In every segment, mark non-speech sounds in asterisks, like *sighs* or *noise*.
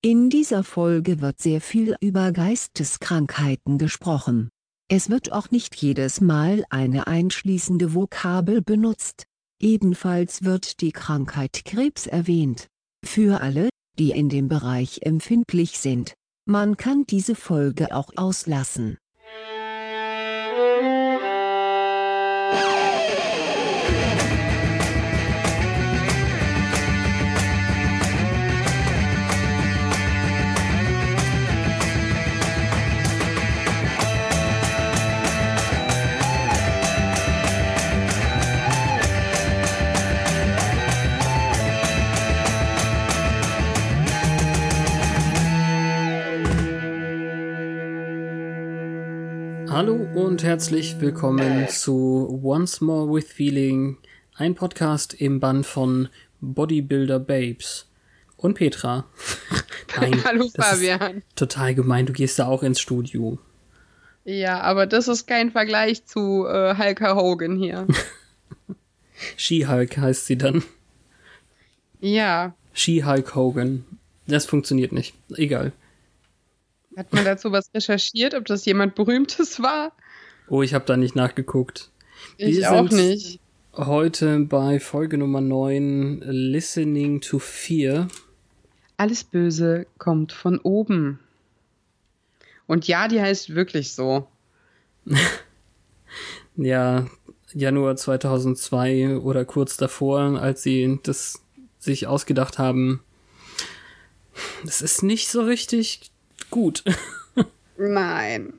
In dieser Folge wird sehr viel über Geisteskrankheiten gesprochen. Es wird auch nicht jedes Mal eine einschließende Vokabel benutzt. Ebenfalls wird die Krankheit Krebs erwähnt. Für alle, die in dem Bereich empfindlich sind. Man kann diese Folge auch auslassen. Hallo und herzlich willkommen zu Once More with Feeling, ein Podcast im Band von Bodybuilder Babes und Petra. *laughs* Nein, Hallo Fabian. total gemein, du gehst da auch ins Studio. Ja, aber das ist kein Vergleich zu äh, Hulk Hogan hier. *laughs* She-Hulk heißt sie dann. Ja. She-Hulk Hogan. Das funktioniert nicht. Egal. Hat man dazu was recherchiert, ob das jemand Berühmtes war? Oh, ich habe da nicht nachgeguckt. Ich Wir auch nicht. Heute bei Folge Nummer 9 Listening to Fear. Alles Böse kommt von oben. Und ja, die heißt wirklich so. *laughs* ja, Januar 2002 oder kurz davor, als sie das sich ausgedacht haben. Das ist nicht so richtig gut. *laughs* Nein.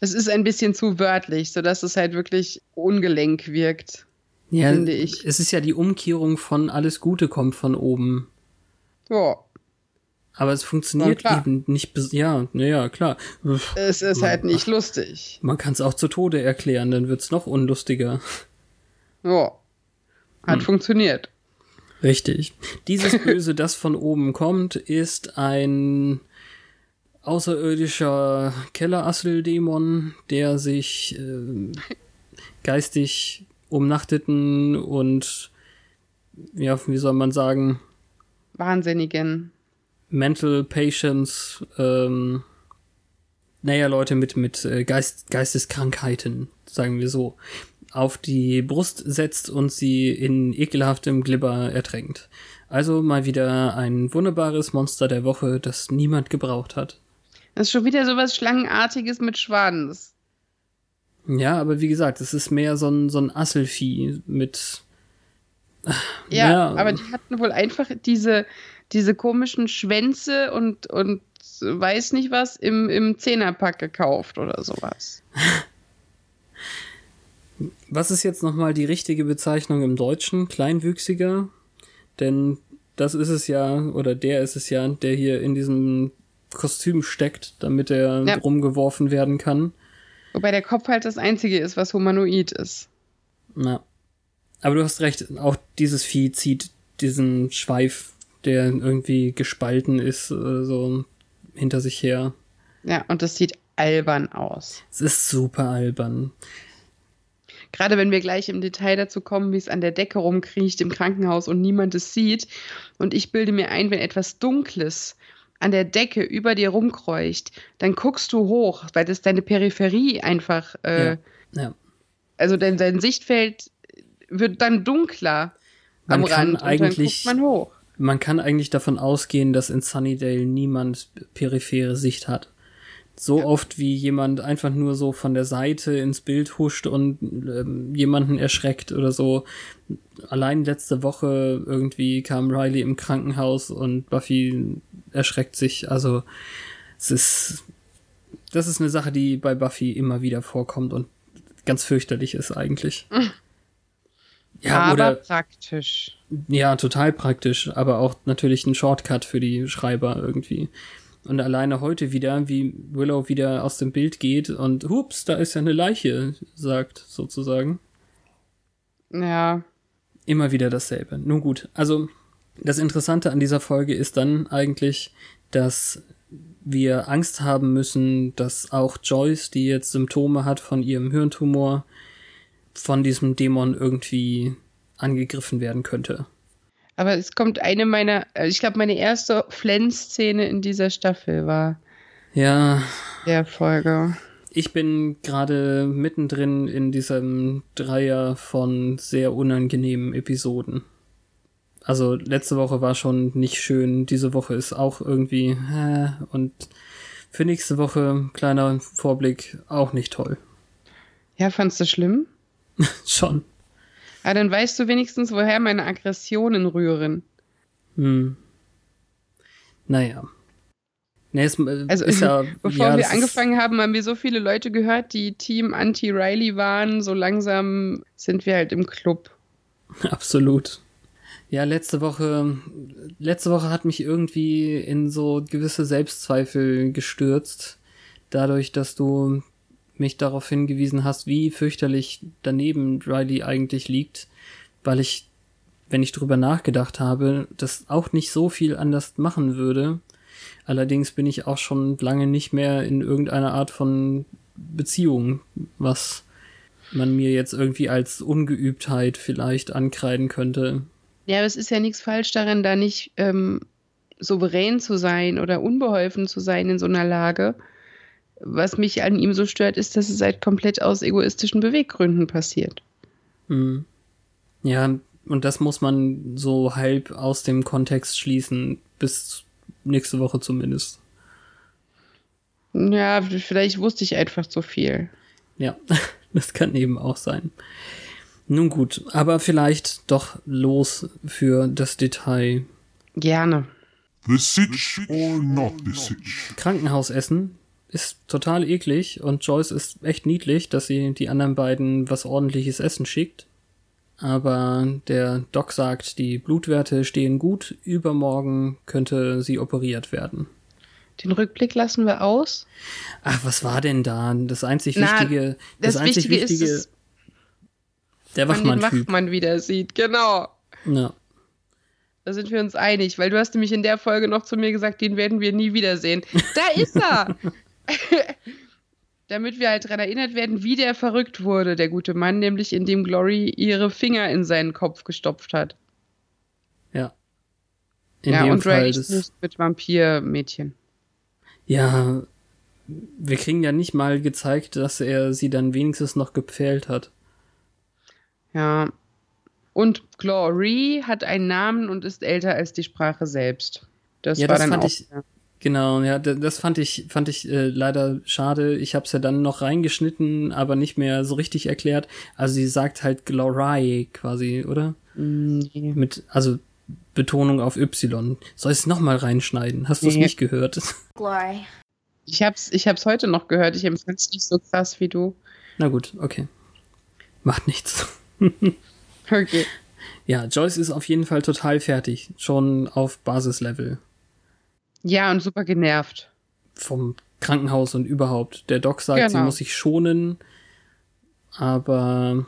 Es ist ein bisschen zu wörtlich, sodass es halt wirklich ungelenk wirkt. Ja, finde ich. Es ist ja die Umkehrung von alles Gute kommt von oben. Ja. Aber es funktioniert eben nicht. Ja, naja, klar. Es ist man, halt nicht lustig. Man kann es auch zu Tode erklären, dann wird es noch unlustiger. Ja. Hat hm. funktioniert. Richtig. Dieses Böse, das von oben kommt, ist ein außerirdischer Kellerasseldämon, der sich äh, geistig umnachteten und ja, wie soll man sagen? Wahnsinnigen. Mental Patients, ähm, naja, Leute mit, mit äh, Geist, Geisteskrankheiten, sagen wir so auf die Brust setzt und sie in ekelhaftem Glibber ertränkt. Also mal wieder ein wunderbares Monster der Woche, das niemand gebraucht hat. Das ist schon wieder sowas Schlangenartiges mit Schwadens. Ja, aber wie gesagt, es ist mehr so ein, so ein Asselvieh mit. Ja, ja, aber die hatten wohl einfach diese, diese komischen Schwänze und, und weiß nicht was im, im Zehnerpack gekauft oder sowas. *laughs* Was ist jetzt nochmal die richtige Bezeichnung im Deutschen? Kleinwüchsiger? Denn das ist es ja, oder der ist es ja, der hier in diesem Kostüm steckt, damit er ja. rumgeworfen werden kann. Wobei der Kopf halt das einzige ist, was humanoid ist. Na. Aber du hast recht, auch dieses Vieh zieht diesen Schweif, der irgendwie gespalten ist, äh, so hinter sich her. Ja, und das sieht albern aus. Es ist super albern. Gerade wenn wir gleich im Detail dazu kommen, wie es an der Decke rumkriecht im Krankenhaus und niemand es sieht. Und ich bilde mir ein, wenn etwas Dunkles an der Decke über dir rumkreucht, dann guckst du hoch, weil das deine Peripherie einfach. Äh, ja. ja. Also dein, dein Sichtfeld wird dann dunkler man am Rand eigentlich, und dann guckt man hoch. Man kann eigentlich davon ausgehen, dass in Sunnydale niemand periphere Sicht hat so ja. oft wie jemand einfach nur so von der Seite ins Bild huscht und ähm, jemanden erschreckt oder so. Allein letzte Woche irgendwie kam Riley im Krankenhaus und Buffy erschreckt sich. Also es ist, das ist eine Sache, die bei Buffy immer wieder vorkommt und ganz fürchterlich ist eigentlich. *laughs* Ja, aber oder, praktisch. Ja, total praktisch, aber auch natürlich ein Shortcut für die Schreiber irgendwie. Und alleine heute wieder, wie Willow wieder aus dem Bild geht und hups, da ist ja eine Leiche, sagt sozusagen. Ja. Immer wieder dasselbe. Nun gut, also das Interessante an dieser Folge ist dann eigentlich, dass wir Angst haben müssen, dass auch Joyce, die jetzt Symptome hat von ihrem Hirntumor, von diesem Dämon irgendwie angegriffen werden könnte. Aber es kommt eine meiner, also ich glaube, meine erste Flens-Szene in dieser Staffel war. Ja. Der Folge. Ich bin gerade mittendrin in diesem Dreier von sehr unangenehmen Episoden. Also letzte Woche war schon nicht schön, diese Woche ist auch irgendwie äh, und für nächste Woche kleiner Vorblick auch nicht toll. Ja, fandst du schlimm? *laughs* schon. Ah, dann weißt du wenigstens, woher meine Aggressionen rühren. Hm. Naja. Nee, es, äh, also, ist ja, *laughs* bevor ja, wir angefangen haben, haben wir so viele Leute gehört, die Team Anti-Riley waren. So langsam sind wir halt im Club. *laughs* Absolut. Ja, letzte Woche, letzte Woche hat mich irgendwie in so gewisse Selbstzweifel gestürzt. Dadurch, dass du mich darauf hingewiesen hast, wie fürchterlich daneben Riley eigentlich liegt, weil ich, wenn ich drüber nachgedacht habe, das auch nicht so viel anders machen würde. Allerdings bin ich auch schon lange nicht mehr in irgendeiner Art von Beziehung, was man mir jetzt irgendwie als Ungeübtheit vielleicht ankreiden könnte. Ja, aber es ist ja nichts falsch daran, da nicht ähm, souverän zu sein oder unbeholfen zu sein in so einer Lage. Was mich an ihm so stört, ist, dass es halt komplett aus egoistischen Beweggründen passiert. Hm. Ja, und das muss man so halb aus dem Kontext schließen, bis nächste Woche zumindest. Ja, vielleicht wusste ich einfach zu viel. Ja, *laughs* das kann eben auch sein. Nun gut, aber vielleicht doch los für das Detail. Gerne. The Sitch or not the Sitch? Krankenhausessen ist total eklig und Joyce ist echt niedlich, dass sie die anderen beiden was ordentliches Essen schickt. Aber der Doc sagt, die Blutwerte stehen gut, übermorgen könnte sie operiert werden. Den Rückblick lassen wir aus. Ach, was war denn da? Das einzig Na, Wichtige, das, das einzig Wichtige, Wichtige ist, der Wachmann, man den Wachmann wieder sieht, genau. Ja. Da sind wir uns einig, weil du hast nämlich in der Folge noch zu mir gesagt, den werden wir nie wiedersehen. Da ist er! *laughs* *laughs* Damit wir halt daran erinnert werden, wie der verrückt wurde, der gute Mann, nämlich indem Glory ihre Finger in seinen Kopf gestopft hat. Ja. In ja, und Fall das... mit Vampirmädchen. Ja, wir kriegen ja nicht mal gezeigt, dass er sie dann wenigstens noch gepfählt hat. Ja. Und Glory hat einen Namen und ist älter als die Sprache selbst. Das ja, war das dann auch, ich, Genau, ja, das fand ich, fand ich äh, leider schade. Ich habe es ja dann noch reingeschnitten, aber nicht mehr so richtig erklärt. Also sie sagt halt Glory quasi, oder? Nee. Mit, also Betonung auf Y. Soll ich es nochmal reinschneiden? Hast du es nee. nicht gehört? *laughs* Glory. Ich hab's, ich hab's heute noch gehört. Ich empfinde es nicht so krass wie du. Na gut, okay. Macht nichts. *laughs* okay. Ja, Joyce ist auf jeden Fall total fertig. Schon auf Basislevel. Ja, und super genervt. Vom Krankenhaus und überhaupt. Der Doc sagt, genau. sie muss sich schonen, aber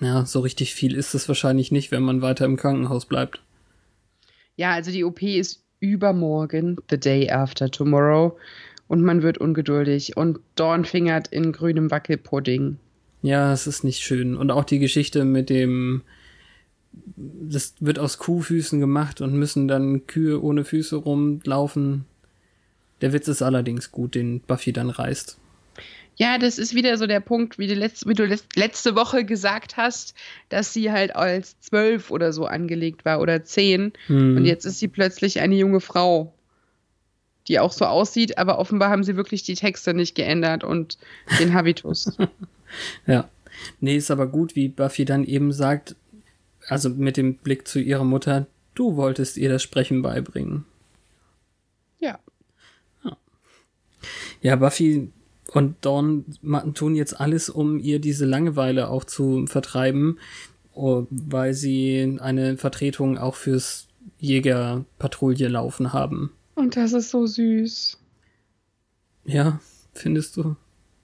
ja, so richtig viel ist es wahrscheinlich nicht, wenn man weiter im Krankenhaus bleibt. Ja, also die OP ist übermorgen, the day after tomorrow, und man wird ungeduldig und Dawn fingert in grünem Wackelpudding. Ja, es ist nicht schön. Und auch die Geschichte mit dem das wird aus Kuhfüßen gemacht und müssen dann Kühe ohne Füße rumlaufen. Der Witz ist allerdings gut, den Buffy dann reißt. Ja, das ist wieder so der Punkt, wie du, letzte, wie du letzte Woche gesagt hast, dass sie halt als zwölf oder so angelegt war oder zehn. Hm. Und jetzt ist sie plötzlich eine junge Frau, die auch so aussieht, aber offenbar haben sie wirklich die Texte nicht geändert und den *laughs* Habitus. ja. Nee, ist aber gut, wie Buffy dann eben sagt, also mit dem Blick zu ihrer Mutter, du wolltest ihr das Sprechen beibringen. Ja. Ja, Buffy und Dawn tun jetzt alles, um ihr diese Langeweile auch zu vertreiben. oh, weil sie eine Vertretung auch fürs Jägerpatrouille laufen haben. Und das ist so süß. Ja, findest du?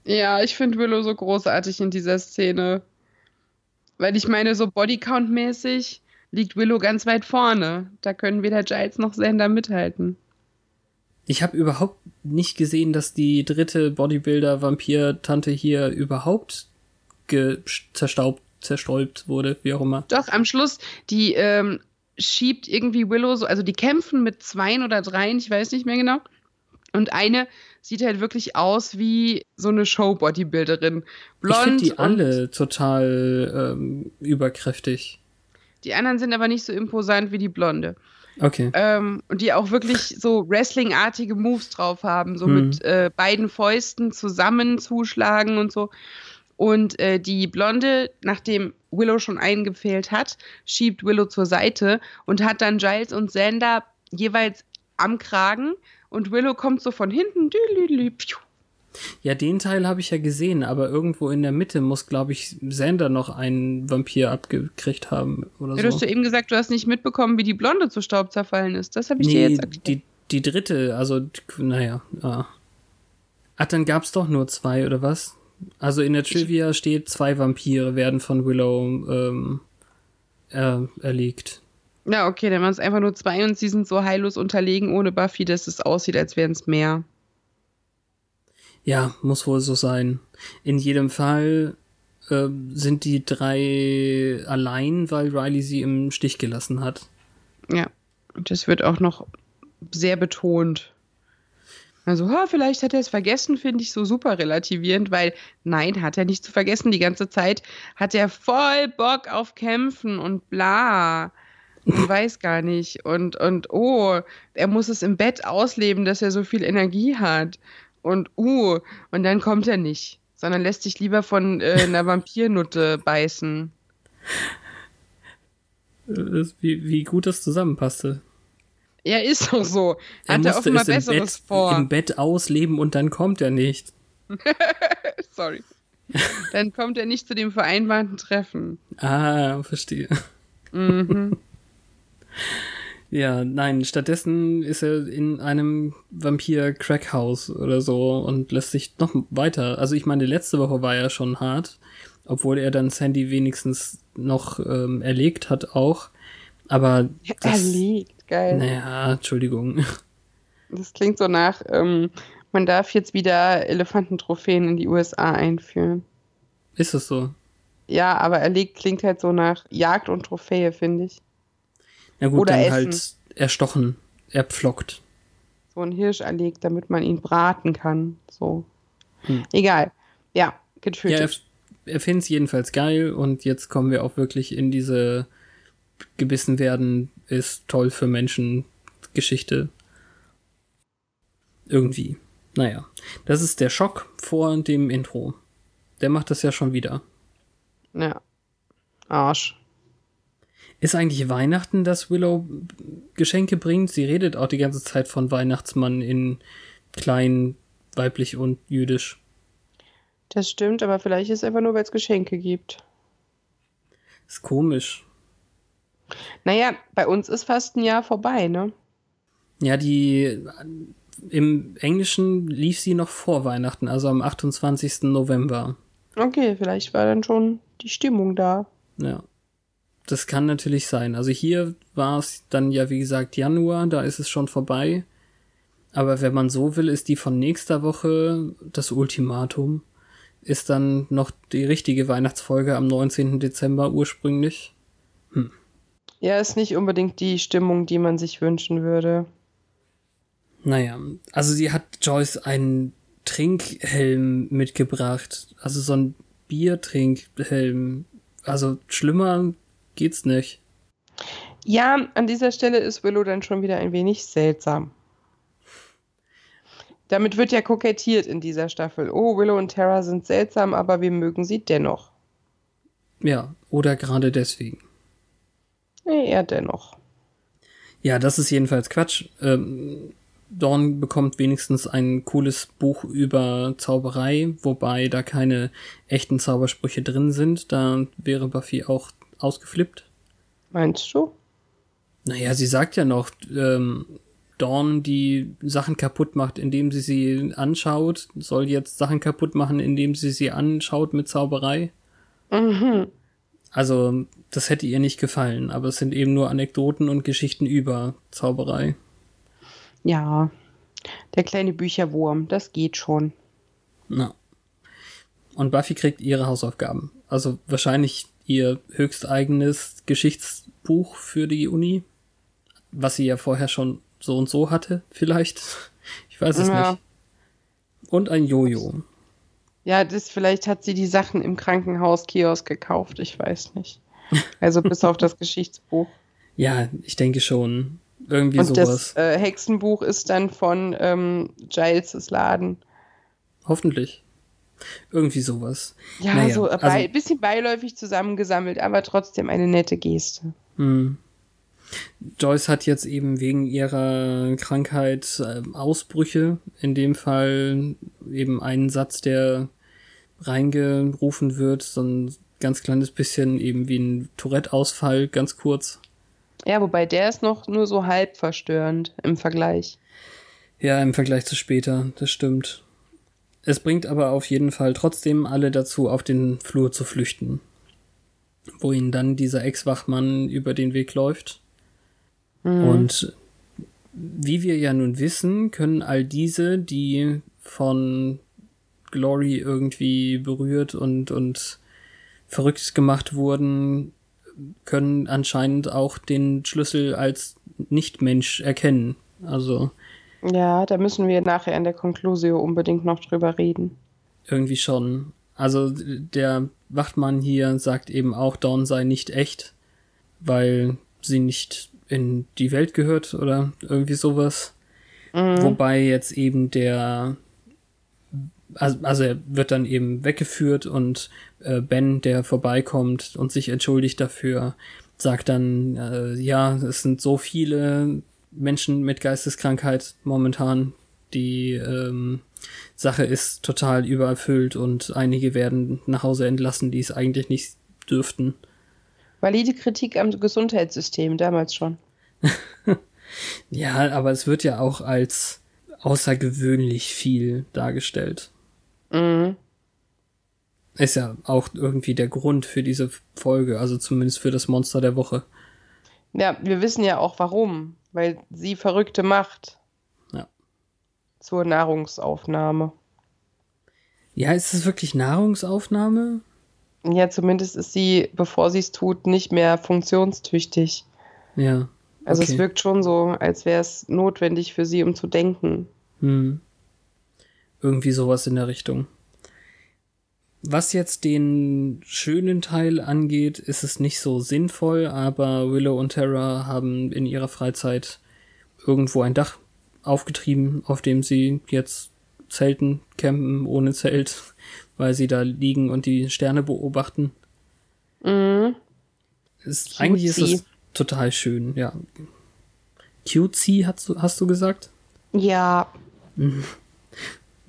Ja, ich finde Willow so großartig in dieser Szene. Weil ich meine, so Bodycount-mäßig liegt Willow ganz weit vorne. Da können weder Giles noch Xander mithalten. Ich habe überhaupt nicht gesehen, dass die dritte Bodybuilder-Vampir-Tante hier überhaupt zerstaubt, zerstäubt wurde, wie auch immer. Doch, am Schluss, die ähm, schiebt irgendwie Willow so, also die kämpfen mit zweien oder dreien, ich weiß nicht mehr genau. Und eine sieht halt wirklich aus wie so eine Show-Bodybuilderin. Blond. Ich finde die alle total ähm, überkräftig. Die anderen sind aber nicht so imposant wie die Blonde. Okay. Ähm, und die auch wirklich so Wrestling-artige Moves drauf haben, so hm. mit äh, beiden Fäusten zusammen zuschlagen und so. Und äh, die Blonde, nachdem Willow schon eingepfählt hat, schiebt Willow zur Seite und hat dann Giles und Xander jeweils am Kragen und Willow kommt so von hinten. Ja, den Teil habe ich ja gesehen, aber irgendwo in der Mitte muss, glaube ich, Xander noch einen Vampir abgekriegt haben oder ja, so. Du hast ja eben gesagt, du hast nicht mitbekommen, wie die Blonde zu Staub zerfallen ist. Das habe ich nee, dir jetzt erklärt. Die, die dritte, also, naja. Ah. Ach, dann gab es doch nur zwei, oder was? Also in der Trivia steht, zwei Vampire werden von Willow ähm, er, erlegt. Ja, okay, dann waren es einfach nur zwei und sie sind so heillos unterlegen ohne Buffy, dass es aussieht, als wären es mehr. Ja, muss wohl so sein. In jedem Fall äh, sind die drei allein, weil Riley sie im Stich gelassen hat. Ja, und das wird auch noch sehr betont. Also, ha, vielleicht hat er es vergessen, finde ich so super relativierend, weil nein, hat er nicht zu vergessen. Die ganze Zeit hat er voll Bock auf Kämpfen und bla. Ich weiß gar nicht. Und, und oh, er muss es im Bett ausleben, dass er so viel Energie hat. Und uh, und dann kommt er nicht, sondern lässt sich lieber von äh, einer *laughs* Vampirnutte beißen. Wie, wie gut das zusammenpasste. Ja, ist doch so. Hat er, er offenbar Besseres Bett, vor. Im Bett ausleben und dann kommt er nicht. *laughs* Sorry. Dann kommt er nicht zu dem vereinbarten Treffen. Ah, verstehe. Mhm. Ja, nein, stattdessen ist er in einem Vampir-Crackhaus oder so und lässt sich noch weiter. Also ich meine, letzte Woche war er schon hart, obwohl er dann Sandy wenigstens noch ähm, erlegt hat auch. Aber. *laughs* Das, erlegt, geil. Naja, Entschuldigung. Das klingt so nach, ähm, man darf jetzt wieder Elefantentrophäen in die USA einführen. Ist es so? Ja, aber erlegt klingt halt so nach Jagd und Trophäe, finde ich. Na gut, Oder dann essen. halt erstochen, erpflockt. So ein Hirsch erlegt, damit man ihn braten kann. So. Hm. Egal. Ja, getötet. Ja, er, er findet es jedenfalls geil und jetzt kommen wir auch wirklich in diese gebissen werden ist toll für Menschen Geschichte. Irgendwie. Naja. Das ist der Schock vor dem Intro. Der macht das ja schon wieder. Ja. Arsch. Ist eigentlich Weihnachten, dass Willow Geschenke bringt? Sie redet auch die ganze Zeit von Weihnachtsmann in klein, weiblich und jüdisch. Das stimmt, aber vielleicht ist es einfach nur, weil es Geschenke gibt. Ist komisch. Naja, bei uns ist fast ein Jahr vorbei, ne? Ja, die im Englischen lief sie noch vor Weihnachten, also am 28. November. Okay, vielleicht war dann schon die Stimmung da. Ja das kann natürlich sein. Also hier war es dann ja, wie gesagt, Januar, da ist es schon vorbei. Aber wenn man so will, ist die von nächster Woche das Ultimatum. Ist dann noch die richtige Weihnachtsfolge am 19. Dezember ursprünglich. Hm. Ja, ist nicht unbedingt die Stimmung, die man sich wünschen würde. Naja, also sie hat Joyce einen Trinkhelm mitgebracht. Also so ein Biertrinkhelm. Also schlimmer geht's nicht. Ja, an dieser Stelle ist Willow dann schon wieder ein wenig seltsam. Damit wird ja kokettiert in dieser Staffel. Oh, Willow und Tara sind seltsam, aber wir mögen sie dennoch. Ja, oder gerade deswegen. Nee, eher dennoch. Ja, das ist jedenfalls Quatsch. Ähm, Dawn bekommt wenigstens ein cooles Buch über Zauberei, wobei da keine echten Zaubersprüche drin sind. Da wäre Buffy auch ausgeflippt. Meinst du? Naja, sie sagt ja noch, ähm, Dawn, die Sachen kaputt macht, indem sie sie anschaut, soll jetzt Sachen kaputt machen, indem sie sie anschaut mit Zauberei. Mhm. Also, das hätte ihr nicht gefallen, aber es sind eben nur Anekdoten und Geschichten über Zauberei. Ja, der kleine Bücherwurm, das geht schon. Na. Und Buffy kriegt ihre Hausaufgaben. Also wahrscheinlich ihr höchsteigenes Geschichtsbuch für die Uni, was sie ja vorher schon so und so hatte, vielleicht. *laughs* Ich weiß es ja. nicht. Und ein Jojo. Ja, das vielleicht hat sie die Sachen im Krankenhauskiosk gekauft, ich weiß nicht. Also bis auf das *laughs* Geschichtsbuch. Ja, ich denke schon. Irgendwie Und sowas. das äh, Hexenbuch ist dann von ähm, Giles' Laden. Hoffentlich. Irgendwie sowas. Ja, naja, so ein also, bisschen beiläufig zusammengesammelt, aber trotzdem eine nette Geste. Hm. Joyce hat jetzt eben wegen ihrer Krankheit äh, Ausbrüche. In dem Fall eben einen Satz, der reingerufen wird, so ein ganz kleines bisschen eben wie ein Tourette-Ausfall, ganz kurz. Ja, wobei der ist noch nur so halb verstörend im Vergleich. Ja, im Vergleich zu später, das stimmt. Es bringt aber auf jeden Fall trotzdem alle dazu, auf den Flur zu flüchten. Wo ihnen dann dieser Ex-Wachmann über den Weg läuft. Mhm. Und wie wir ja nun wissen, können all diese, die von Glory irgendwie berührt und, und verrückt gemacht wurden, können anscheinend auch den Schlüssel als Nichtmensch erkennen. Also. Ja, da müssen wir nachher in der Konklusio unbedingt noch drüber reden. Irgendwie schon. Also der Wachtmann hier sagt eben auch, Dawn sei nicht echt, weil sie nicht in die Welt gehört oder irgendwie sowas. Mhm. Wobei jetzt eben der also, also er wird dann eben weggeführt und äh, Ben, der vorbeikommt und sich entschuldigt dafür, sagt dann, äh, ja, es sind so viele Menschen mit Geisteskrankheit momentan, die ähm, Sache ist total übererfüllt und einige werden nach Hause entlassen, die es eigentlich nicht dürften. Valide Kritik am Gesundheitssystem damals schon. *laughs* ja, aber es wird ja auch als außergewöhnlich viel dargestellt. Mhm. Ist ja auch irgendwie der Grund für diese Folge, also zumindest für das Monster der Woche. Ja, wir wissen ja auch warum, weil sie Verrückte macht. Ja. Zur Nahrungsaufnahme. Ja, ist es wirklich Nahrungsaufnahme? Ja, zumindest ist sie, bevor sie es tut, nicht mehr funktionstüchtig. Ja. Okay. Also es wirkt schon so, als wäre es notwendig für sie, um zu denken. Hm. Irgendwie sowas in der Richtung. Was jetzt den schönen Teil angeht, ist es nicht so sinnvoll, aber Willow und Terra haben in ihrer Freizeit irgendwo ein Dach aufgetrieben, auf dem sie jetzt zelten, campen ohne Zelt, *laughs* weil sie da liegen und die Sterne beobachten. Mhm. Ist, eigentlich ist es total schön, ja. Cutesy hast du, hast du gesagt? Ja. Mhm.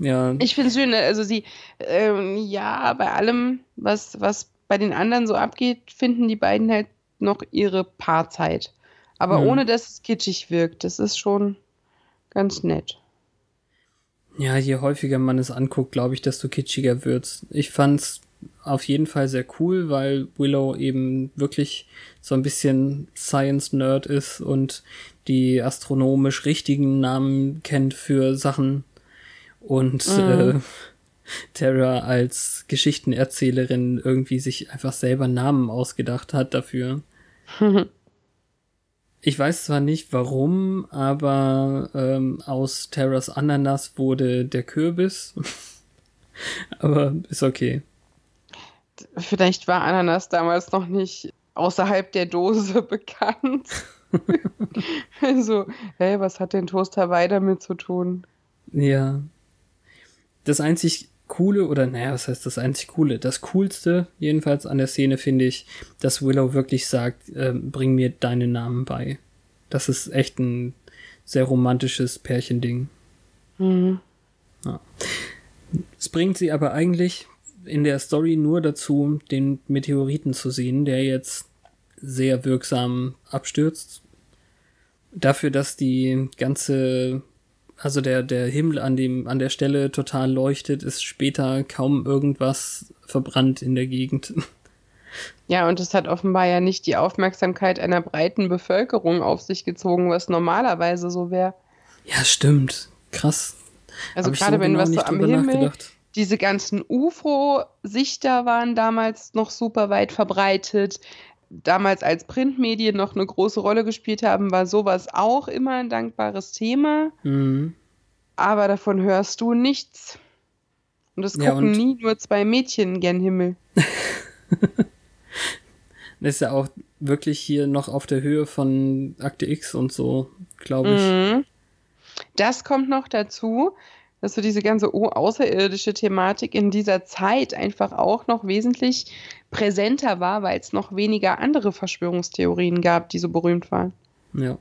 Ja. Ich finde es schön, ne? also sie, ähm, ja, bei allem, was, was bei den anderen so abgeht, finden die beiden halt noch ihre Paarzeit. Aber mhm. ohne dass es kitschig wirkt. Das ist schon ganz nett. Ja, je häufiger man es anguckt, glaube ich, desto kitschiger wird's. Ich fand's auf jeden Fall sehr cool, weil Willow eben wirklich so ein bisschen Science-Nerd ist und die astronomisch richtigen Namen kennt für Sachen, und mhm. äh, Terra als Geschichtenerzählerin irgendwie sich einfach selber Namen ausgedacht hat dafür. *laughs* ich weiß zwar nicht warum, aber ähm, aus Terras Ananas wurde der Kürbis. *laughs* aber ist okay. Vielleicht war Ananas damals noch nicht außerhalb der Dose *laughs* bekannt. also, hey, was hat denn Toast Hawaii damit zu tun? Ja, das einzig coole, oder naja, was heißt das einzig coole? Das coolste jedenfalls an der Szene finde ich, dass Willow wirklich sagt, äh, bring mir deinen Namen bei. Das ist echt ein sehr romantisches Pärchending. Mhm. Ja. Es bringt sie aber eigentlich in der Story nur dazu, den Meteoriten zu sehen, der jetzt sehr wirksam abstürzt. Dafür, dass die ganze, also der, der Himmel an dem, an der Stelle total leuchtet, ist später kaum irgendwas verbrannt in der Gegend. Ja, und es hat offenbar ja nicht die Aufmerksamkeit einer breiten Bevölkerung auf sich gezogen, was normalerweise so wäre. Ja, stimmt. Krass. Also gerade so wenn genau was so am Himmel, diese ganzen UFO-Sichter waren damals noch super weit verbreitet. Damals als Printmedien noch eine große Rolle gespielt haben, war sowas auch immer ein dankbares Thema. Mhm. Aber davon hörst du nichts. Und es gucken ja, und nie nur zwei Mädchen gern Himmel. Das *laughs* ist ja auch wirklich hier noch auf der Höhe von Akte X und so, glaube ich. Mhm. Das kommt noch dazu, dass so diese ganze außerirdische Thematik in dieser Zeit einfach auch noch wesentlich präsenter war, weil es noch weniger andere Verschwörungstheorien gab, die so berühmt waren. Ja.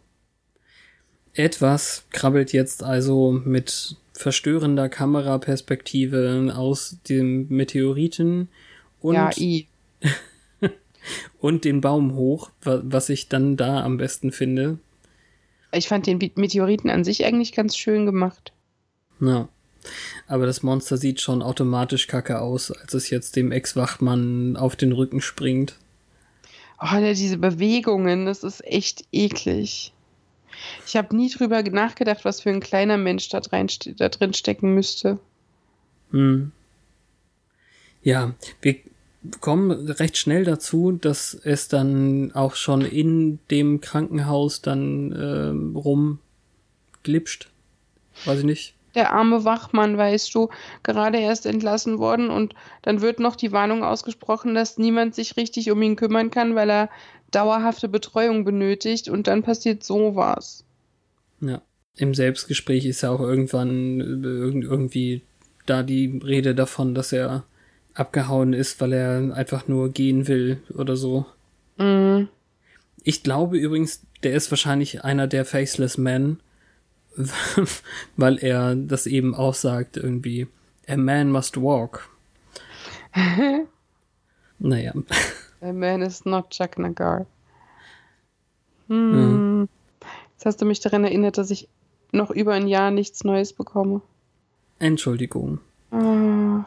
Etwas krabbelt jetzt also mit verstörender Kameraperspektive aus dem Meteoriten und ja, *laughs* und den Baum hoch, was ich dann da am besten finde. Ich fand den Meteoriten an sich eigentlich ganz schön gemacht. Ja. Aber das Monster sieht schon automatisch kacke aus, als es jetzt dem Ex-Wachtmann auf den Rücken springt. Oh, ne, diese Bewegungen, das ist echt eklig. Ich habe nie drüber nachgedacht, was für ein kleiner Mensch da, rein, da drin stecken müsste. Hm. Ja, wir kommen recht schnell dazu, dass es dann auch schon in dem Krankenhaus dann äh, rumglitscht. Weiß ich nicht. Der arme Wachmann, weißt du, gerade erst entlassen worden und dann wird noch die Warnung ausgesprochen, dass niemand sich richtig um ihn kümmern kann, weil er dauerhafte Betreuung benötigt und dann passiert sowas. Ja. Im Selbstgespräch ist ja auch irgendwann äh, irgendwie da die Rede davon, dass er abgehauen ist, weil er einfach nur gehen will oder so. Mhm. Ich glaube übrigens, der ist wahrscheinlich einer der Faceless Men, weil er das eben auch sagt, irgendwie, a man must walk. *laughs* naja. A man is not Chuck Nagar. Hm. Mhm. Jetzt hast du mich daran erinnert, dass ich noch über ein Jahr nichts Neues bekomme. Entschuldigung. Ach.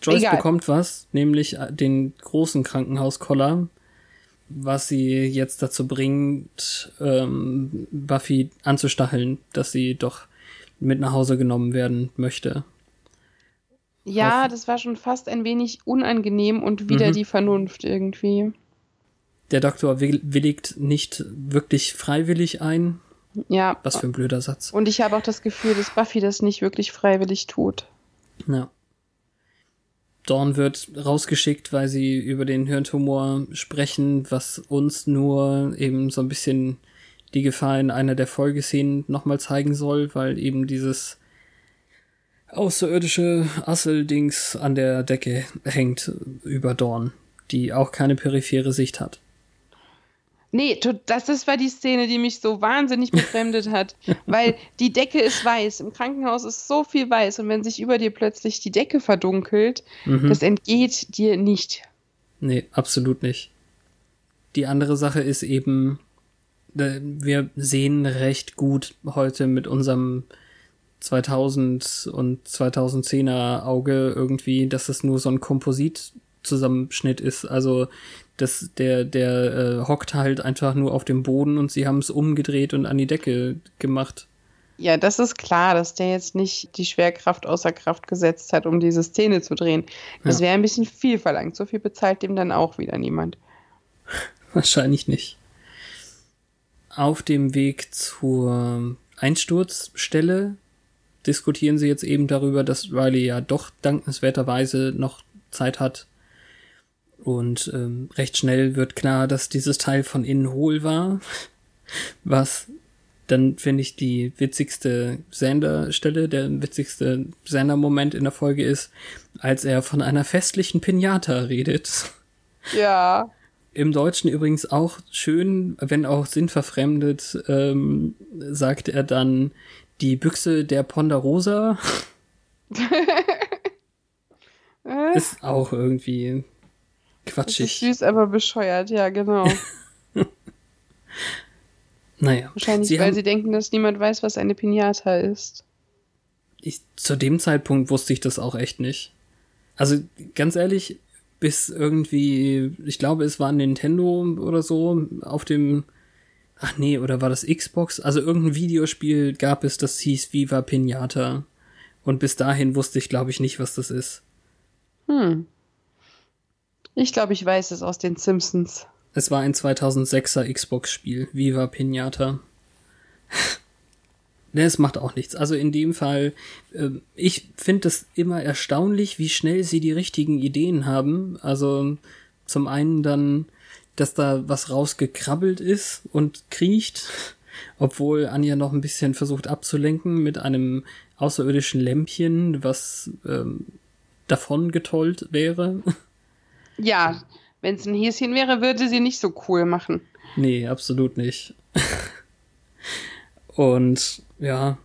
Joyce Egal. bekommt was, nämlich den großen Krankenhauskoller, was sie jetzt dazu bringt, ähm, Buffy anzustacheln, dass sie doch mit nach Hause genommen werden möchte. Ja, das war schon fast ein wenig unangenehm und wieder mhm. die Vernunft irgendwie. Der Doktor willigt nicht wirklich freiwillig ein. Ja. Was für ein blöder Satz. Und ich habe auch das Gefühl, dass Buffy das nicht wirklich freiwillig tut. Ja. Dawn wird rausgeschickt, weil sie über den Hirntumor sprechen, was uns nur eben so ein bisschen die Gefahr in einer der Folgeszenen nochmal zeigen soll, weil eben dieses außerirdische Asseldings an der Decke hängt über Dawn, die auch keine periphere Sicht hat. Nee, das, das war die Szene, die mich so wahnsinnig befremdet hat. *laughs* weil die Decke ist weiß. Im Krankenhaus ist so viel weiß. Und wenn sich über dir plötzlich die Decke verdunkelt, mhm. das entgeht dir nicht. Nee, absolut nicht. Die andere Sache ist eben, wir sehen recht gut heute mit unserem 2000 und 2010er Auge irgendwie, dass es nur so ein Kompositzusammenschnitt ist. Also das, der, der äh, hockt halt einfach nur auf dem Boden und sie haben es umgedreht und an die Decke gemacht. Ja, das ist klar, dass der jetzt nicht die Schwerkraft außer Kraft gesetzt hat, um diese Szene zu drehen. Das ja. wäre ein bisschen viel verlangt. So viel bezahlt dem dann auch wieder niemand. *laughs* Wahrscheinlich nicht. Auf dem Weg zur Einsturzstelle diskutieren sie jetzt eben darüber, dass Riley ja doch dankenswerterweise noch Zeit hat, und ähm, recht schnell wird klar, dass dieses Teil von innen hohl war. *laughs* Was dann finde ich die witzigste Sander-Stelle, der witzigste Sander-Moment in der Folge ist, als er von einer festlichen Pinata redet. *laughs* Ja. Im Deutschen übrigens auch schön, wenn auch sinnverfremdet, ähm, sagt er dann die Büchse der Ponderosa. *laughs* ist auch irgendwie Quatschig. Süß, aber bescheuert, ja, genau. *laughs* Naja. Wahrscheinlich, sie weil haben, sie denken, dass niemand weiß, was eine Pinata ist. Ich, zu dem Zeitpunkt wusste ich das auch echt nicht. Also ganz ehrlich, bis irgendwie, ich glaube, es war Nintendo oder so auf dem, ach nee, oder war das Xbox? Also irgendein Videospiel gab es, das hieß Viva Pinata. Und bis dahin wusste ich, glaube ich, nicht, was das ist. Hm. Ich glaube, ich weiß es aus den Simpsons. Es war ein 2006er Xbox-Spiel, Viva Pinata. *laughs* ne, es macht auch nichts. Also in dem Fall, äh, ich finde es immer erstaunlich, wie schnell sie die richtigen Ideen haben. Also zum einen dann, dass da was rausgekrabbelt ist und kriecht, *laughs* obwohl Anja noch ein bisschen versucht abzulenken mit einem außerirdischen Lämpchen, was ähm, davon getollt wäre. *laughs* Ja, wenn es ein Häschen wäre, würde sie nicht so cool machen. Nee, absolut nicht. Und ja,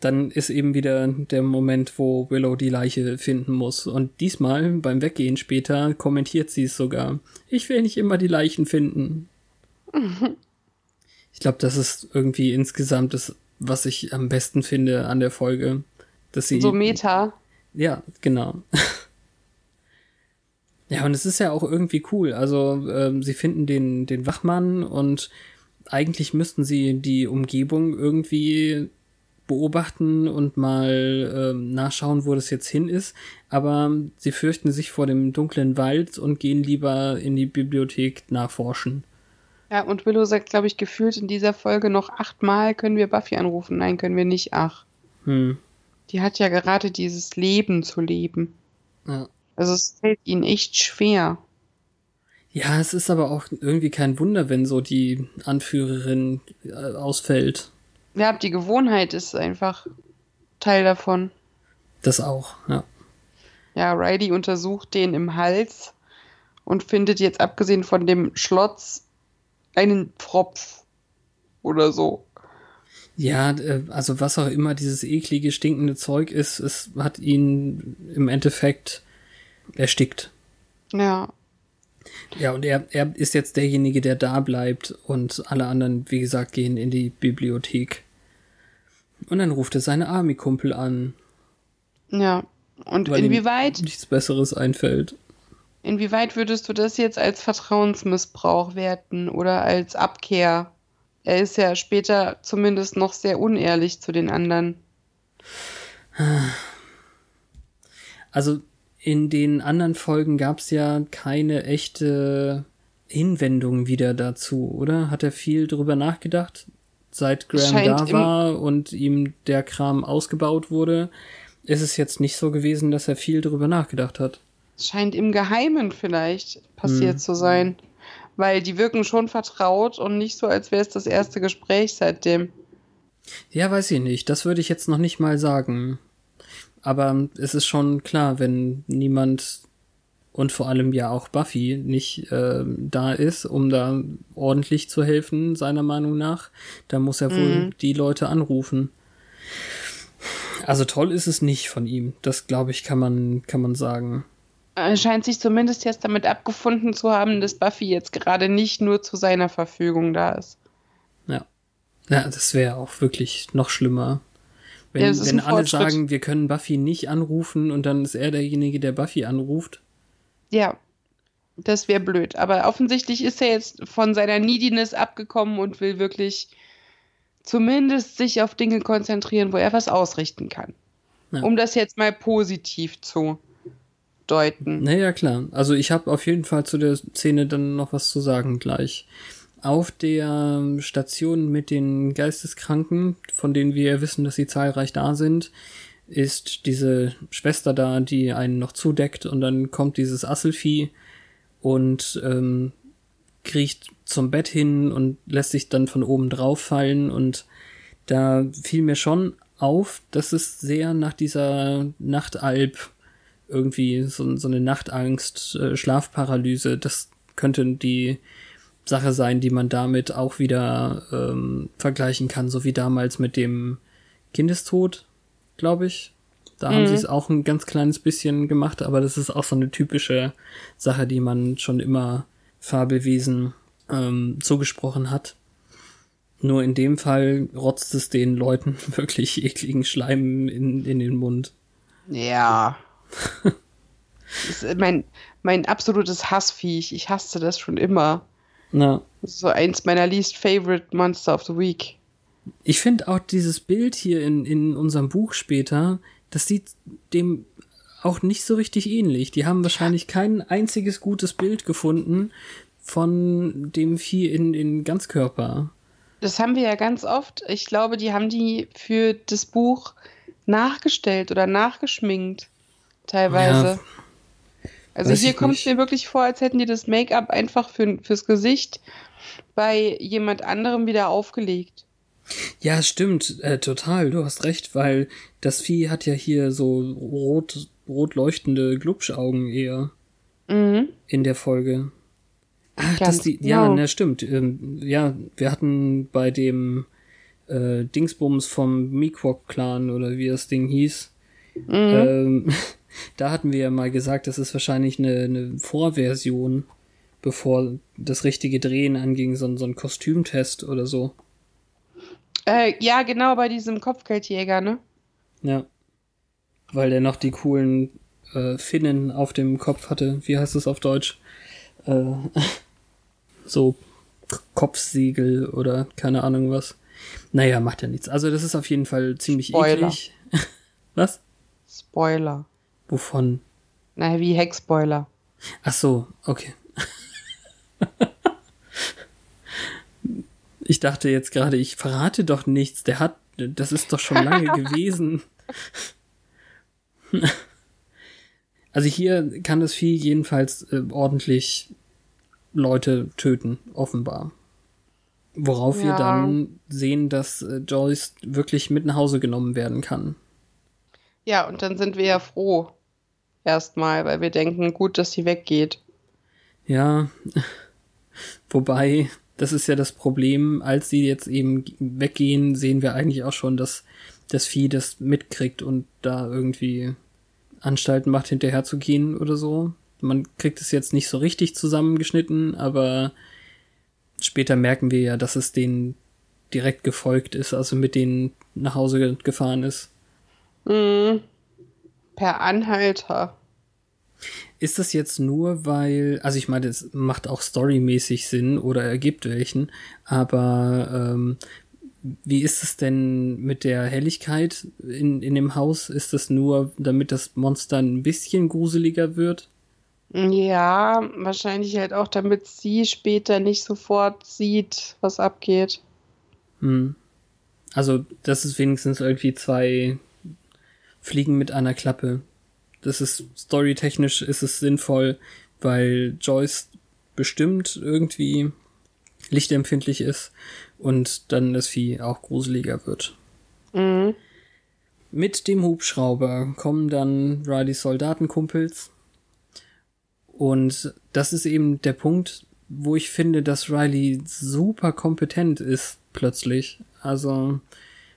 dann ist eben wieder der Moment, wo Willow die Leiche finden muss. Und diesmal, beim Weggehen später, kommentiert sie es sogar. Ich will nicht immer die Leichen finden. *laughs* Ich glaube, das ist irgendwie insgesamt das, was ich am besten finde an der Folge. Dass sie. So Meta. Ja, genau. *laughs* Ja, und es ist ja auch irgendwie cool. Also, ähm, sie finden den, den Wachmann und eigentlich müssten sie die Umgebung irgendwie beobachten und mal ähm, nachschauen, wo das jetzt hin ist. Aber sie fürchten sich vor dem dunklen Wald und gehen lieber in die Bibliothek nachforschen. Ja, und Willow sagt, glaube ich, gefühlt in dieser Folge noch achtmal können wir Buffy anrufen. Nein, können wir nicht. Ach. Hm. Die hat ja gerade dieses Leben zu leben. Ja. Also es fällt ihnen echt schwer. Ja, es ist aber auch irgendwie kein Wunder, wenn so die Anführerin äh, ausfällt. Ja, die Gewohnheit ist einfach Teil davon. Das auch, ja. Ja, Riley untersucht den im Hals und findet jetzt abgesehen von dem Schlotz einen Pfropf oder so. Ja, äh, also was auch immer dieses eklige, stinkende Zeug ist, es hat ihn im Endeffekt erstickt. Ja. Ja, und er, er ist jetzt derjenige, der da bleibt und alle anderen, wie gesagt, gehen in die Bibliothek. Und dann ruft er seine Army-Kumpel an. Ja. Und inwieweit, nichts Besseres einfällt. inwieweit würdest du das jetzt als Vertrauensmissbrauch werten oder als Abkehr? Er ist ja später zumindest noch sehr unehrlich zu den anderen. Also in den anderen Folgen gab es ja keine echte Hinwendung wieder dazu, oder? Hat er viel drüber nachgedacht, seit Graham Scheint da war und ihm der Kram ausgebaut wurde? Ist es jetzt nicht so gewesen, dass er viel drüber nachgedacht hat? Es scheint im Geheimen vielleicht passiert Hm. zu sein. Weil die wirken schon vertraut und nicht so, als wäre es das erste Gespräch seitdem. Ja, weiß ich nicht. Das würde ich jetzt noch nicht mal sagen. Aber es ist schon klar, wenn niemand und vor allem ja auch Buffy nicht äh, da ist, um da ordentlich zu helfen, seiner Meinung nach, dann muss er wohl Mhm. die Leute anrufen. Also toll ist es nicht von ihm. Das glaube ich, kann man, kann man sagen. Er scheint sich zumindest jetzt damit abgefunden zu haben, dass Buffy jetzt gerade nicht nur zu seiner Verfügung da ist. Ja. Ja, das wäre auch wirklich noch schlimmer. Wenn, Ja, wenn alle Fortschritt. sagen, wir können Buffy nicht anrufen und dann ist er derjenige, der Buffy anruft. Ja, das wäre blöd. Aber offensichtlich ist er jetzt von seiner Neediness abgekommen und will wirklich zumindest sich auf Dinge konzentrieren, wo er was ausrichten kann. Ja. Um das jetzt mal positiv zu deuten. Naja, klar. Also ich habe auf jeden Fall zu der Szene dann noch was zu sagen gleich. Auf der Station mit den Geisteskranken, von denen wir wissen, dass sie zahlreich da sind, ist diese Schwester da, die einen noch zudeckt und dann kommt dieses Asselvieh und ähm, kriecht zum Bett hin und lässt sich dann von oben drauf fallen und da fiel mir schon auf, dass es sehr nach dieser Nachtalb irgendwie so, so eine Nachtangst, äh, Schlafparalyse, das könnte die Sache sein, die man damit auch wieder ähm, vergleichen kann, so wie damals mit dem Kindestod, glaube ich. Da haben Mhm. sie es auch ein ganz kleines bisschen gemacht, aber das ist auch so eine typische Sache, die man schon immer Fabelwesen ähm, zugesprochen hat. Nur in dem Fall rotzt es den Leuten *laughs* wirklich ekligen Schleim in, in den Mund. Ja. *laughs* mein, mein absolutes Hassviech. Ich hasste das schon immer. Na. Das ist so eins meiner least favorite Monster of the Week. Ich finde auch dieses Bild hier in, in unserem Buch später, das sieht dem auch nicht so richtig ähnlich. Die haben wahrscheinlich kein einziges gutes Bild gefunden von dem Vieh in, in Ganzkörper. Das haben wir ja ganz oft. Ich glaube, die haben die für das Buch nachgestellt oder nachgeschminkt. Teilweise. Ja, also hier kommt es mir wirklich vor, als hätten die das Make-up einfach für, fürs Gesicht bei jemand anderem wieder aufgelegt. Ja, stimmt, äh, total, du hast recht, weil das Vieh hat ja hier so rot, rot leuchtende Glubschaugen eher. Mhm. In der Folge. Ah, das die, ja, genau. na, stimmt. Ähm, ja, wir hatten bei dem äh, Dingsbums vom Miquok-Clan oder wie das Ding hieß, mhm. ähm, *laughs* da hatten wir ja mal gesagt, das ist wahrscheinlich eine, eine Vorversion, bevor das richtige Drehen anging, so, so ein Kostümtest oder so. Äh, ja, genau, bei diesem Kopfgeldjäger, ne? Ja. Weil der noch die coolen äh, Finnen auf dem Kopf hatte. Wie heißt es auf Deutsch? Äh, *laughs* so Kopfsiegel oder keine Ahnung was. Naja, macht ja nichts. Also das ist auf jeden Fall ziemlich Spoiler. eklig. *laughs* was? Spoiler. Wovon? Naja, wie Heckspoiler. Ach so, okay. ich dachte jetzt gerade, ich verrate doch nichts. Der hat, das ist doch schon lange *laughs* gewesen. also hier kann das Vieh jedenfalls äh, ordentlich Leute töten, offenbar. Worauf ja. wir dann sehen, dass äh, Joyce wirklich mit nach Hause genommen werden kann. Ja, und dann sind wir ja froh. Erstmal, weil wir denken, gut, dass sie weggeht. Ja. *laughs* Wobei, das ist ja das Problem, als sie jetzt eben weggehen, sehen wir eigentlich auch schon, dass das Vieh das mitkriegt und da irgendwie Anstalten macht, hinterher zu gehen oder so man kriegt es jetzt nicht so richtig zusammengeschnitten, aber später merken wir ja, dass es denen direkt gefolgt ist, also mit denen nach Hause gefahren ist. Mhm. Per Anhalter. Ist das jetzt nur, weil, also ich meine, es macht auch storymäßig Sinn oder ergibt welchen, aber ähm, wie ist es denn mit der Helligkeit in, in dem Haus? Ist das nur, damit das Monster ein bisschen gruseliger wird? Ja, wahrscheinlich halt auch, damit sie später nicht sofort sieht, was abgeht. Hm. Also, das ist wenigstens irgendwie zwei Fliegen mit einer Klappe. Das ist storytechnisch ist es sinnvoll, weil Joyce bestimmt irgendwie lichtempfindlich ist und dann das Vieh auch gruseliger wird. Mhm. Mit dem Hubschrauber kommen dann Rileys Soldatenkumpels und das ist eben der Punkt, wo ich finde, dass Riley super kompetent ist, plötzlich. Also,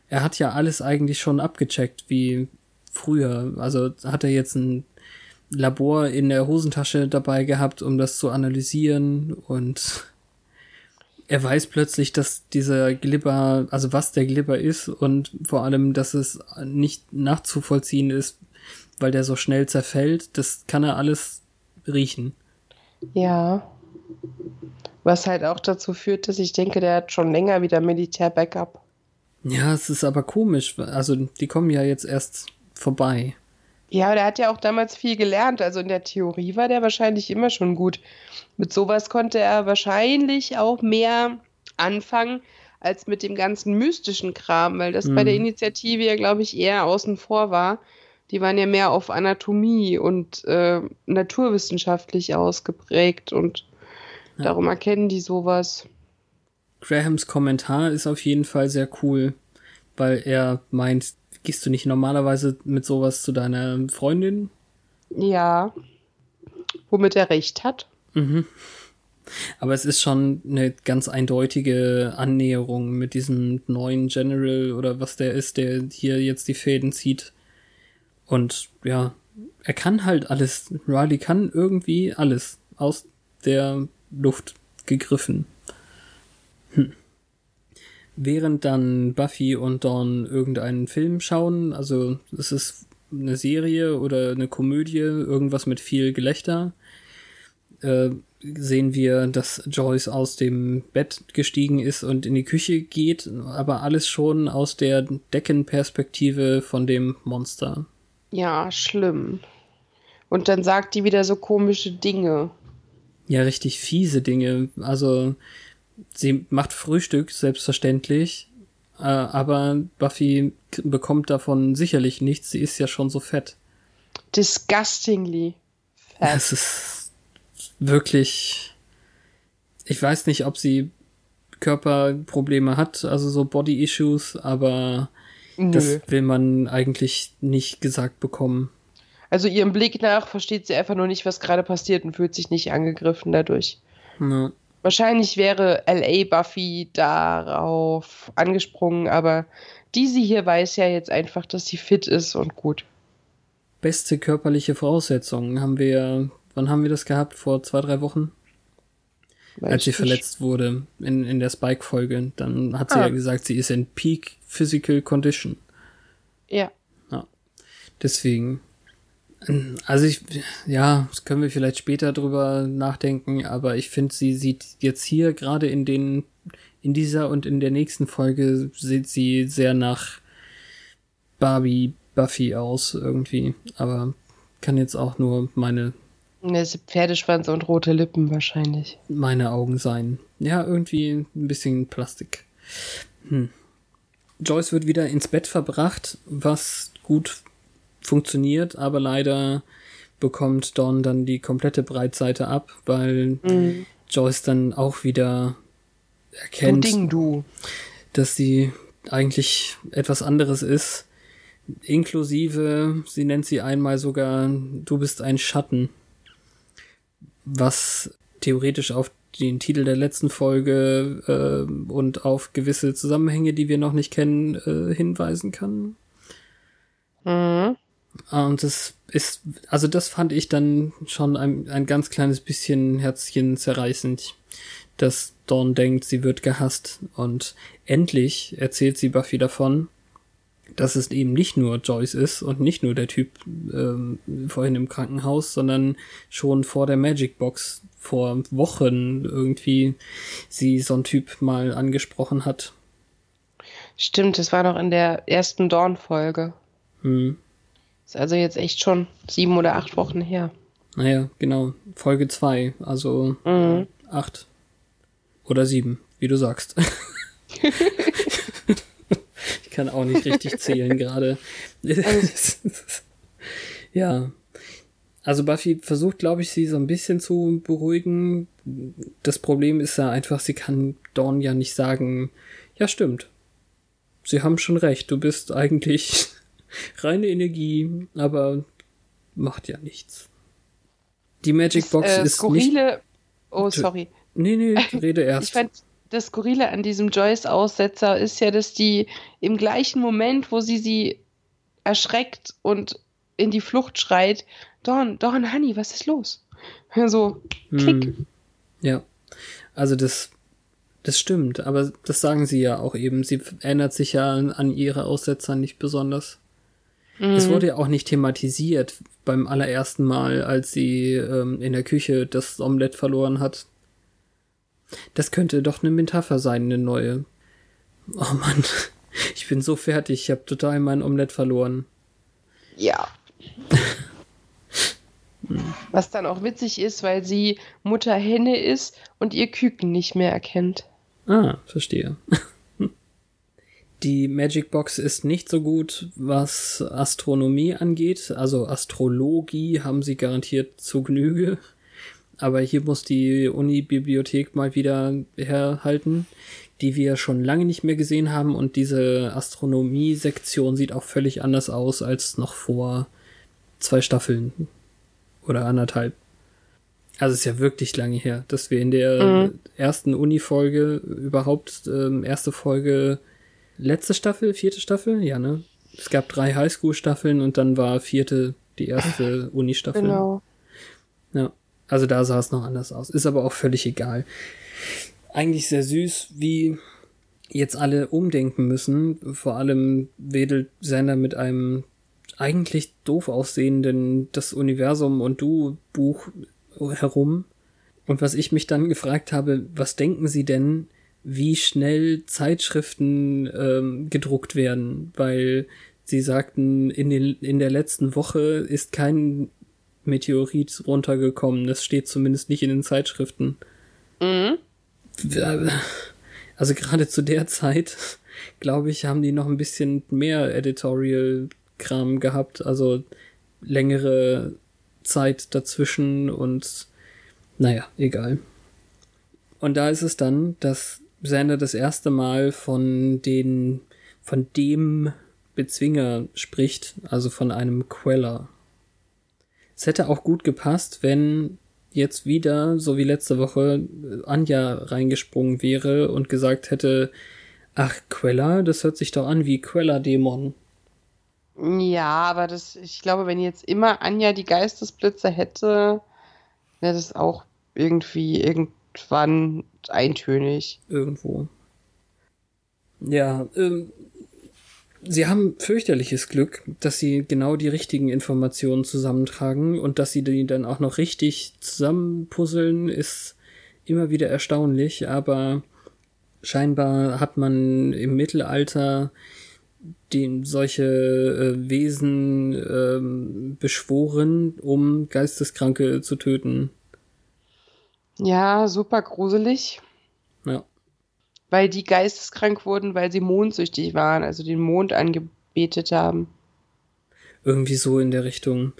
er hat ja alles eigentlich schon abgecheckt, wie früher. Also hat er jetzt ein Labor in der Hosentasche dabei gehabt, um das zu analysieren und er weiß plötzlich, dass dieser Glibber, also was der Glibber ist und vor allem, dass es nicht nachzuvollziehen ist, weil der so schnell zerfällt. Das kann er alles riechen. Ja. Was halt auch dazu führt, dass ich denke, der hat schon länger wieder Militär-Backup. Ja, es ist aber komisch. Also, die kommen ja jetzt erst vorbei. Ja, der hat ja auch damals viel gelernt. Also in der Theorie war der wahrscheinlich immer schon gut. Mit sowas konnte er wahrscheinlich auch mehr anfangen als mit dem ganzen mystischen Kram, weil das mhm. bei der Initiative ja, glaube ich, eher außen vor war die waren ja mehr auf Anatomie und äh, naturwissenschaftlich ausgeprägt und ja. darum erkennen die sowas. Grahams Kommentar ist auf jeden Fall sehr cool, weil er meint, gehst du nicht normalerweise mit sowas zu deiner Freundin? Ja, womit er recht hat. Mhm. Aber es ist schon eine ganz eindeutige Annäherung mit diesem neuen General oder was der ist, der hier jetzt die Fäden zieht. Und ja, er kann halt alles. Riley kann irgendwie alles aus der Luft gegriffen. Hm. Während dann Buffy und Dawn irgendeinen Film schauen, also es ist eine Serie oder eine Komödie, irgendwas mit viel Gelächter, äh, sehen wir, dass Joyce aus dem Bett gestiegen ist und in die Küche geht, aber alles schon aus der Deckenperspektive von dem Monster. Ja, schlimm. Und dann sagt die wieder so komische Dinge. Ja, richtig fiese Dinge. Also sie macht Frühstück, selbstverständlich, äh, aber Buffy bekommt davon sicherlich nichts. Sie ist ja schon so fett. Disgustingly fett. Es ist wirklich. Ich weiß nicht, ob sie Körperprobleme hat, also so Body Issues, aber Nö. das will man eigentlich nicht gesagt bekommen. Also ihrem Blick nach versteht sie einfach nur nicht, was gerade passiert und fühlt sich nicht angegriffen dadurch. Ja. Wahrscheinlich wäre LA Buffy darauf angesprungen, aber diese hier weiß ja jetzt einfach, dass sie fit ist und gut. Beste körperliche Voraussetzungen haben wir, wann haben wir das gehabt? Vor zwei, drei Wochen? Weiß Als sie nicht. verletzt wurde in, in der Spike-Folge. Dann hat sie ah. ja gesagt, sie ist in Peak Physical Condition. Ja. ja. Deswegen, also ich, ja, das können wir vielleicht später drüber nachdenken, aber ich finde, sie sieht jetzt hier gerade in den, in dieser und in der nächsten Folge sieht sie sehr nach Barbie Buffy aus irgendwie, aber kann jetzt auch nur meine Ne, Pferdeschwanz und rote Lippen wahrscheinlich. Meine Augen sein. Ja, irgendwie ein bisschen Plastik. Hm. Joyce wird wieder ins Bett verbracht, was gut funktioniert, aber leider bekommt Dawn dann die komplette Breitseite ab, weil mhm. Joyce dann auch wieder erkennt, du du. dass sie eigentlich etwas anderes ist. Inklusive, sie nennt sie einmal sogar, du bist ein Schatten. Was theoretisch auf den Titel der letzten Folge äh, und auf gewisse Zusammenhänge, die wir noch nicht kennen, äh, hinweisen kann. Mhm. Und das ist, also das fand ich dann schon ein, ein ganz kleines bisschen Herzchen zerreißend, dass Dawn denkt, sie wird gehasst. Und endlich erzählt sie Buffy davon, dass es eben nicht nur Joyce ist und nicht nur der Typ ähm, vorhin im Krankenhaus, sondern schon vor der Magic Box vor Wochen irgendwie sie so ein Typ mal angesprochen hat. Stimmt, das war noch in der ersten Dawn-Folge. Hm. Ist also jetzt echt schon sieben oder acht Wochen her. Naja, genau. Folge zwei, also mhm. acht. Oder sieben, wie du sagst. *laughs* ich kann auch nicht richtig zählen gerade. *laughs* ja. Also Buffy versucht, glaube ich, sie so ein bisschen zu beruhigen. Das Problem ist ja einfach, sie kann Dawn ja nicht sagen, ja stimmt. Sie haben schon recht, du bist eigentlich reine Energie, aber macht ja nichts. Die Magic Box das, äh, ist skurrile, nicht... Oh, sorry. Nee, nee, rede *laughs* erst. Ich fand, das Skurrile an diesem Joyce-Aussetzer ist ja, dass die im gleichen Moment, wo sie sie erschreckt und in die Flucht schreit, Dawn, Dawn, Honey, was ist los? *laughs* So, klick. Hm. Ja, also das, das stimmt, aber das sagen sie ja auch eben. Sie erinnert sich ja an ihre Aussetzer nicht besonders. Mhm. Es wurde ja auch nicht thematisiert beim allerersten Mal, als sie ähm, in der Küche das Omelett verloren hat. Das könnte doch eine Metapher sein, eine neue. Oh Mann, *laughs* ich bin so fertig, ich habe total mein Omelett verloren. Ja. *laughs* Was dann auch witzig ist, weil sie Mutter Henne ist und ihr Küken nicht mehr erkennt. Ah, verstehe. *laughs* Die Magic Box ist nicht so gut, was Astronomie angeht. Also Astrologie haben sie garantiert zu Genüge. Aber hier muss die Uni-Bibliothek mal wieder herhalten, die wir schon lange nicht mehr gesehen haben. Und diese Astronomie-Sektion sieht auch völlig anders aus als noch vor zwei Staffeln oder anderthalb. Also es ist ja wirklich lange her, dass wir in der mhm. ersten Uni-Folge überhaupt ähm, erste Folge letzte Staffel, vierte Staffel, ja, ne? Es gab drei Highschool-Staffeln und dann war vierte die erste Uni-Staffel. Genau. Ja, also da sah es noch anders aus. Ist aber auch völlig egal. Eigentlich sehr süß, wie jetzt alle umdenken müssen. Vor allem wedelt Sender mit einem eigentlich doof aussehenden Das Universum und Du Buch herum. Und was ich mich dann gefragt habe, was denken Sie denn, wie schnell Zeitschriften ähm, gedruckt werden? Weil Sie sagten, in, den, in der letzten Woche ist kein Meteorit runtergekommen. Das steht zumindest nicht in den Zeitschriften. Mhm. Also gerade zu der Zeit, glaube ich, haben die noch ein bisschen mehr Editorial-Kram gehabt. Also längere Zeit dazwischen und naja, egal. Und da ist es dann, dass Sander das erste Mal von den, von dem Bezwinger spricht, also von einem Queller. Es hätte auch gut gepasst, wenn jetzt wieder, so wie letzte Woche, Anja reingesprungen wäre und gesagt hätte, ach, Queller, das hört sich doch an wie Queller-Dämon. Ja, aber das, ich glaube, wenn jetzt immer Anja die Geistesblitze hätte, wäre das auch irgendwie irgendwann eintönig. Irgendwo. Ja, ähm, sie haben fürchterliches Glück, dass sie genau die richtigen Informationen zusammentragen und dass sie die dann auch noch richtig zusammenpuzzeln, ist immer wieder erstaunlich, aber scheinbar hat man im Mittelalter den, solche äh, Wesen äh, beschworen, um Geisteskranke zu töten. Ja, super gruselig. Ja weil die geisteskrank wurden, weil sie mondsüchtig waren, also den Mond angebetet haben. Irgendwie so in der Richtung.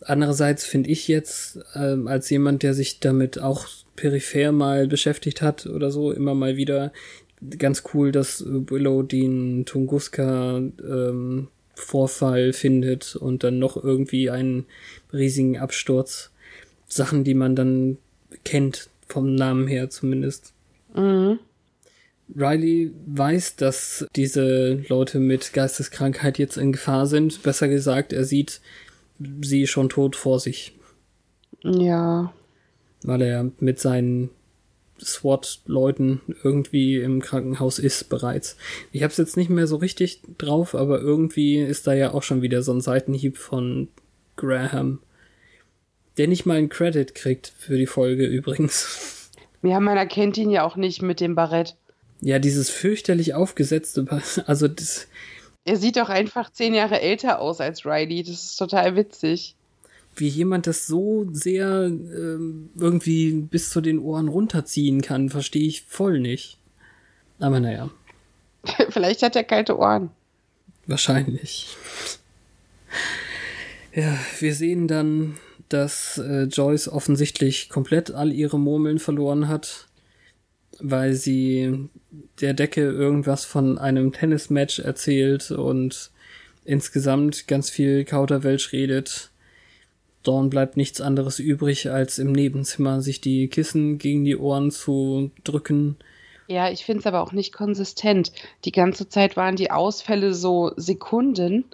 Andererseits finde ich jetzt, ähm, als jemand, der sich damit auch peripher mal beschäftigt hat oder so, immer mal wieder ganz cool, dass Willow den Tunguska ähm, Vorfall findet und dann noch irgendwie einen riesigen Absturz. Sachen, die man dann kennt, vom Namen her zumindest. Mhm. Riley weiß, dass diese Leute mit Geisteskrankheit jetzt in Gefahr sind. Besser gesagt, er sieht sie schon tot vor sich. Ja. Weil er mit seinen SWAT-Leuten irgendwie im Krankenhaus ist bereits. Ich hab's jetzt nicht mehr so richtig drauf, aber irgendwie ist da ja auch schon wieder so ein Seitenhieb von Graham. Der nicht mal einen Credit kriegt für die Folge übrigens. Ja, man erkennt ihn ja auch nicht mit dem Barett. Ja, dieses fürchterlich aufgesetzte, also das. Er sieht doch einfach zehn Jahre älter aus als Riley. Das ist total witzig. Wie jemand das so sehr ähm, irgendwie bis zu den Ohren runterziehen kann, verstehe ich voll nicht. Aber naja. *laughs* Vielleicht hat er kalte Ohren. Wahrscheinlich. Ja, wir sehen dann, dass äh, Joyce offensichtlich komplett all ihre Murmeln verloren hat weil sie der Decke irgendwas von einem Tennismatch erzählt und insgesamt ganz viel Kauderwelsch redet. Dawn bleibt nichts anderes übrig, als im Nebenzimmer sich die Kissen gegen die Ohren zu drücken. Ja, ich finde es aber auch nicht konsistent. Die ganze Zeit waren die Ausfälle so Sekunden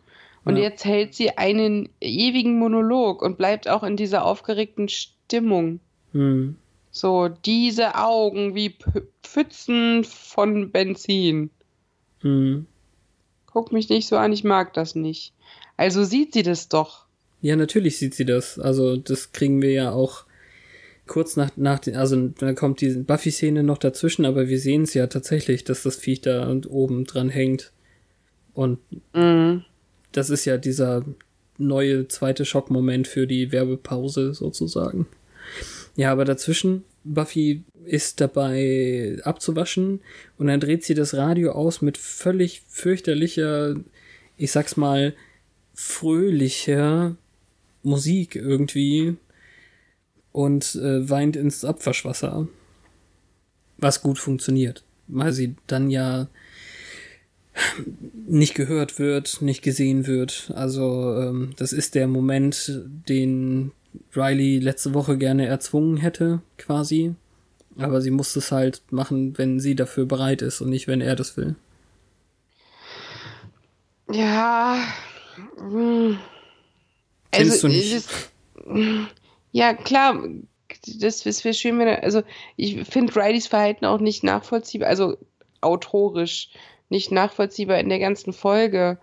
und ja. jetzt hält sie einen ewigen Monolog und bleibt auch in dieser aufgeregten Stimmung. Hm. So, diese Augen wie Pfützen von Benzin. Hm. Guck mich nicht so an, ich mag das nicht. Also sieht sie das doch. Ja, natürlich sieht sie das. Also, das kriegen wir ja auch kurz nach, nach den, also da kommt die Buffy-Szene noch dazwischen, aber wir sehen es ja tatsächlich, dass das Viech da oben dran hängt. Und mhm. Das ist ja dieser neue zweite Schockmoment für die Werbepause sozusagen. Ja, aber dazwischen, Buffy ist dabei abzuwaschen und dann dreht sie das Radio aus mit völlig fürchterlicher, ich sag's mal, fröhlicher Musik irgendwie und äh, weint ins Abwaschwasser. Was gut funktioniert, weil sie dann ja nicht gehört wird, nicht gesehen wird. Also ähm, das ist der Moment, den Riley letzte Woche gerne erzwungen hätte, quasi. Aber sie muss es halt machen, wenn sie dafür bereit ist und nicht, wenn er das will. Ja. Hm. Also, ist, ja, klar, das wäre schön, wenn er, also ich finde Rileys Verhalten auch nicht nachvollziehbar. Also autorisch nicht nachvollziehbar in der ganzen Folge,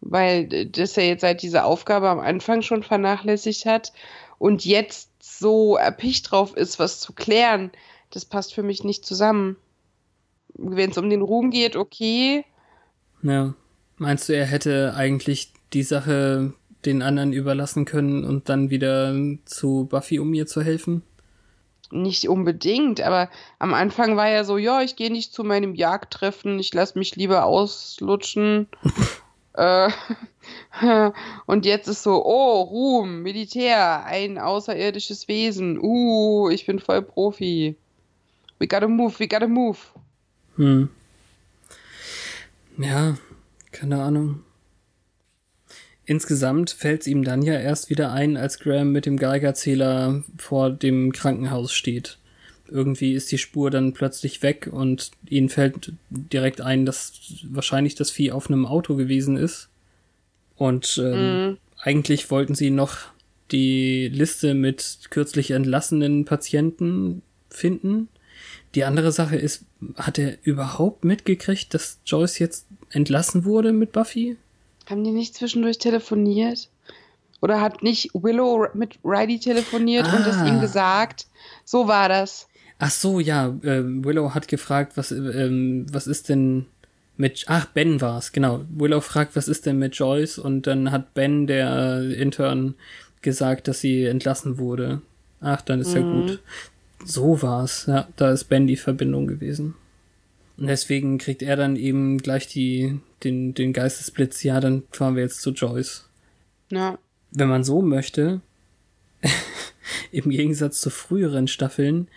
weil das er jetzt seit dieser Aufgabe am Anfang schon vernachlässigt hat und jetzt so erpicht drauf ist, was zu klären. Das passt für mich nicht zusammen. Wenn es um den Ruhm geht, okay. Ja. Meinst du, er hätte eigentlich die Sache den anderen überlassen können und dann wieder zu Buffy, um ihr zu helfen? Nicht unbedingt, aber am Anfang war er so, ja, ich gehe nicht zu meinem Jagdtreffen, ich lasse mich lieber auslutschen. *laughs* äh, *laughs* und jetzt ist so, oh, Ruhm, Militär, ein außerirdisches Wesen. Uh, ich bin voll Profi. We gotta move, we gotta move. Hm. Ja, keine Ahnung. Insgesamt fällt es ihm dann ja erst wieder ein, als Graham mit dem Geigerzähler vor dem Krankenhaus steht. Irgendwie ist die Spur dann plötzlich weg und ihnen fällt direkt ein, dass wahrscheinlich das Vieh auf einem Auto gewesen ist. Und ähm, mm. eigentlich wollten sie noch die Liste mit kürzlich entlassenen Patienten finden. Die andere Sache ist, hat er überhaupt mitgekriegt, dass Joyce jetzt entlassen wurde mit Buffy? Haben die nicht zwischendurch telefoniert? Oder hat nicht Willow mit Riley telefoniert ah. und es ihm gesagt? So war das. Ach so, ja. Äh, Willow hat gefragt, was, ähm, was ist denn mit. Ach, Ben war's, genau. Willow fragt, was ist denn mit Joyce? Und dann hat Ben, der Intern, gesagt, dass sie entlassen wurde. Ach, dann ist mhm. ja gut. So war's. Ja, da ist Ben die Verbindung gewesen. Und deswegen kriegt er dann eben gleich die, den, den Geistesblitz, ja, dann fahren wir jetzt zu Joyce. Ja. Wenn man so möchte, *laughs* im Gegensatz zu früheren Staffeln,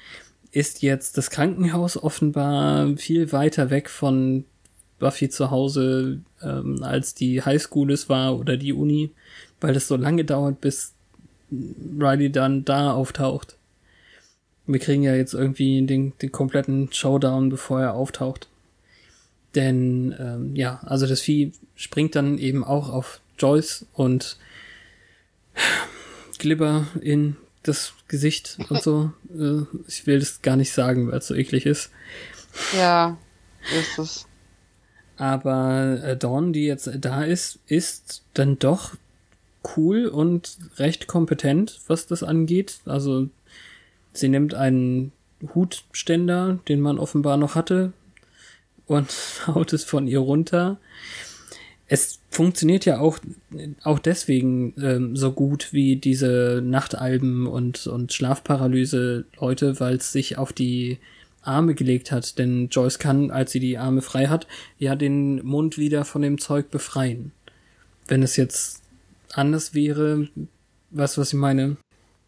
ist jetzt das Krankenhaus offenbar viel weiter weg von Buffy zu Hause, ähm, als die Highschool es war oder die Uni, weil es so lange dauert, bis Riley dann da auftaucht wir kriegen ja jetzt irgendwie den, den kompletten Showdown, bevor er auftaucht. Denn ähm, ja, also das Vieh springt dann eben auch auf Joyce und *sighs* Glibber in das Gesicht und so. *laughs* Äh, ich will das gar nicht sagen, weil es so eklig ist. Ja, ist es. Aber äh, Dawn, die jetzt da ist, ist dann doch cool und recht kompetent, was das angeht. Also Sie nimmt einen Hutständer, den man offenbar noch hatte, und *laughs* haut es von ihr runter. Es funktioniert ja auch, auch deswegen ähm, so gut wie diese Nachtalben und, und Schlafparalyse-Leute, weil es sich auf die Arme gelegt hat. Denn Joyce kann, als sie die Arme frei hat, ja den Mund wieder von dem Zeug befreien. Wenn es jetzt anders wäre, weißt du, was ich meine?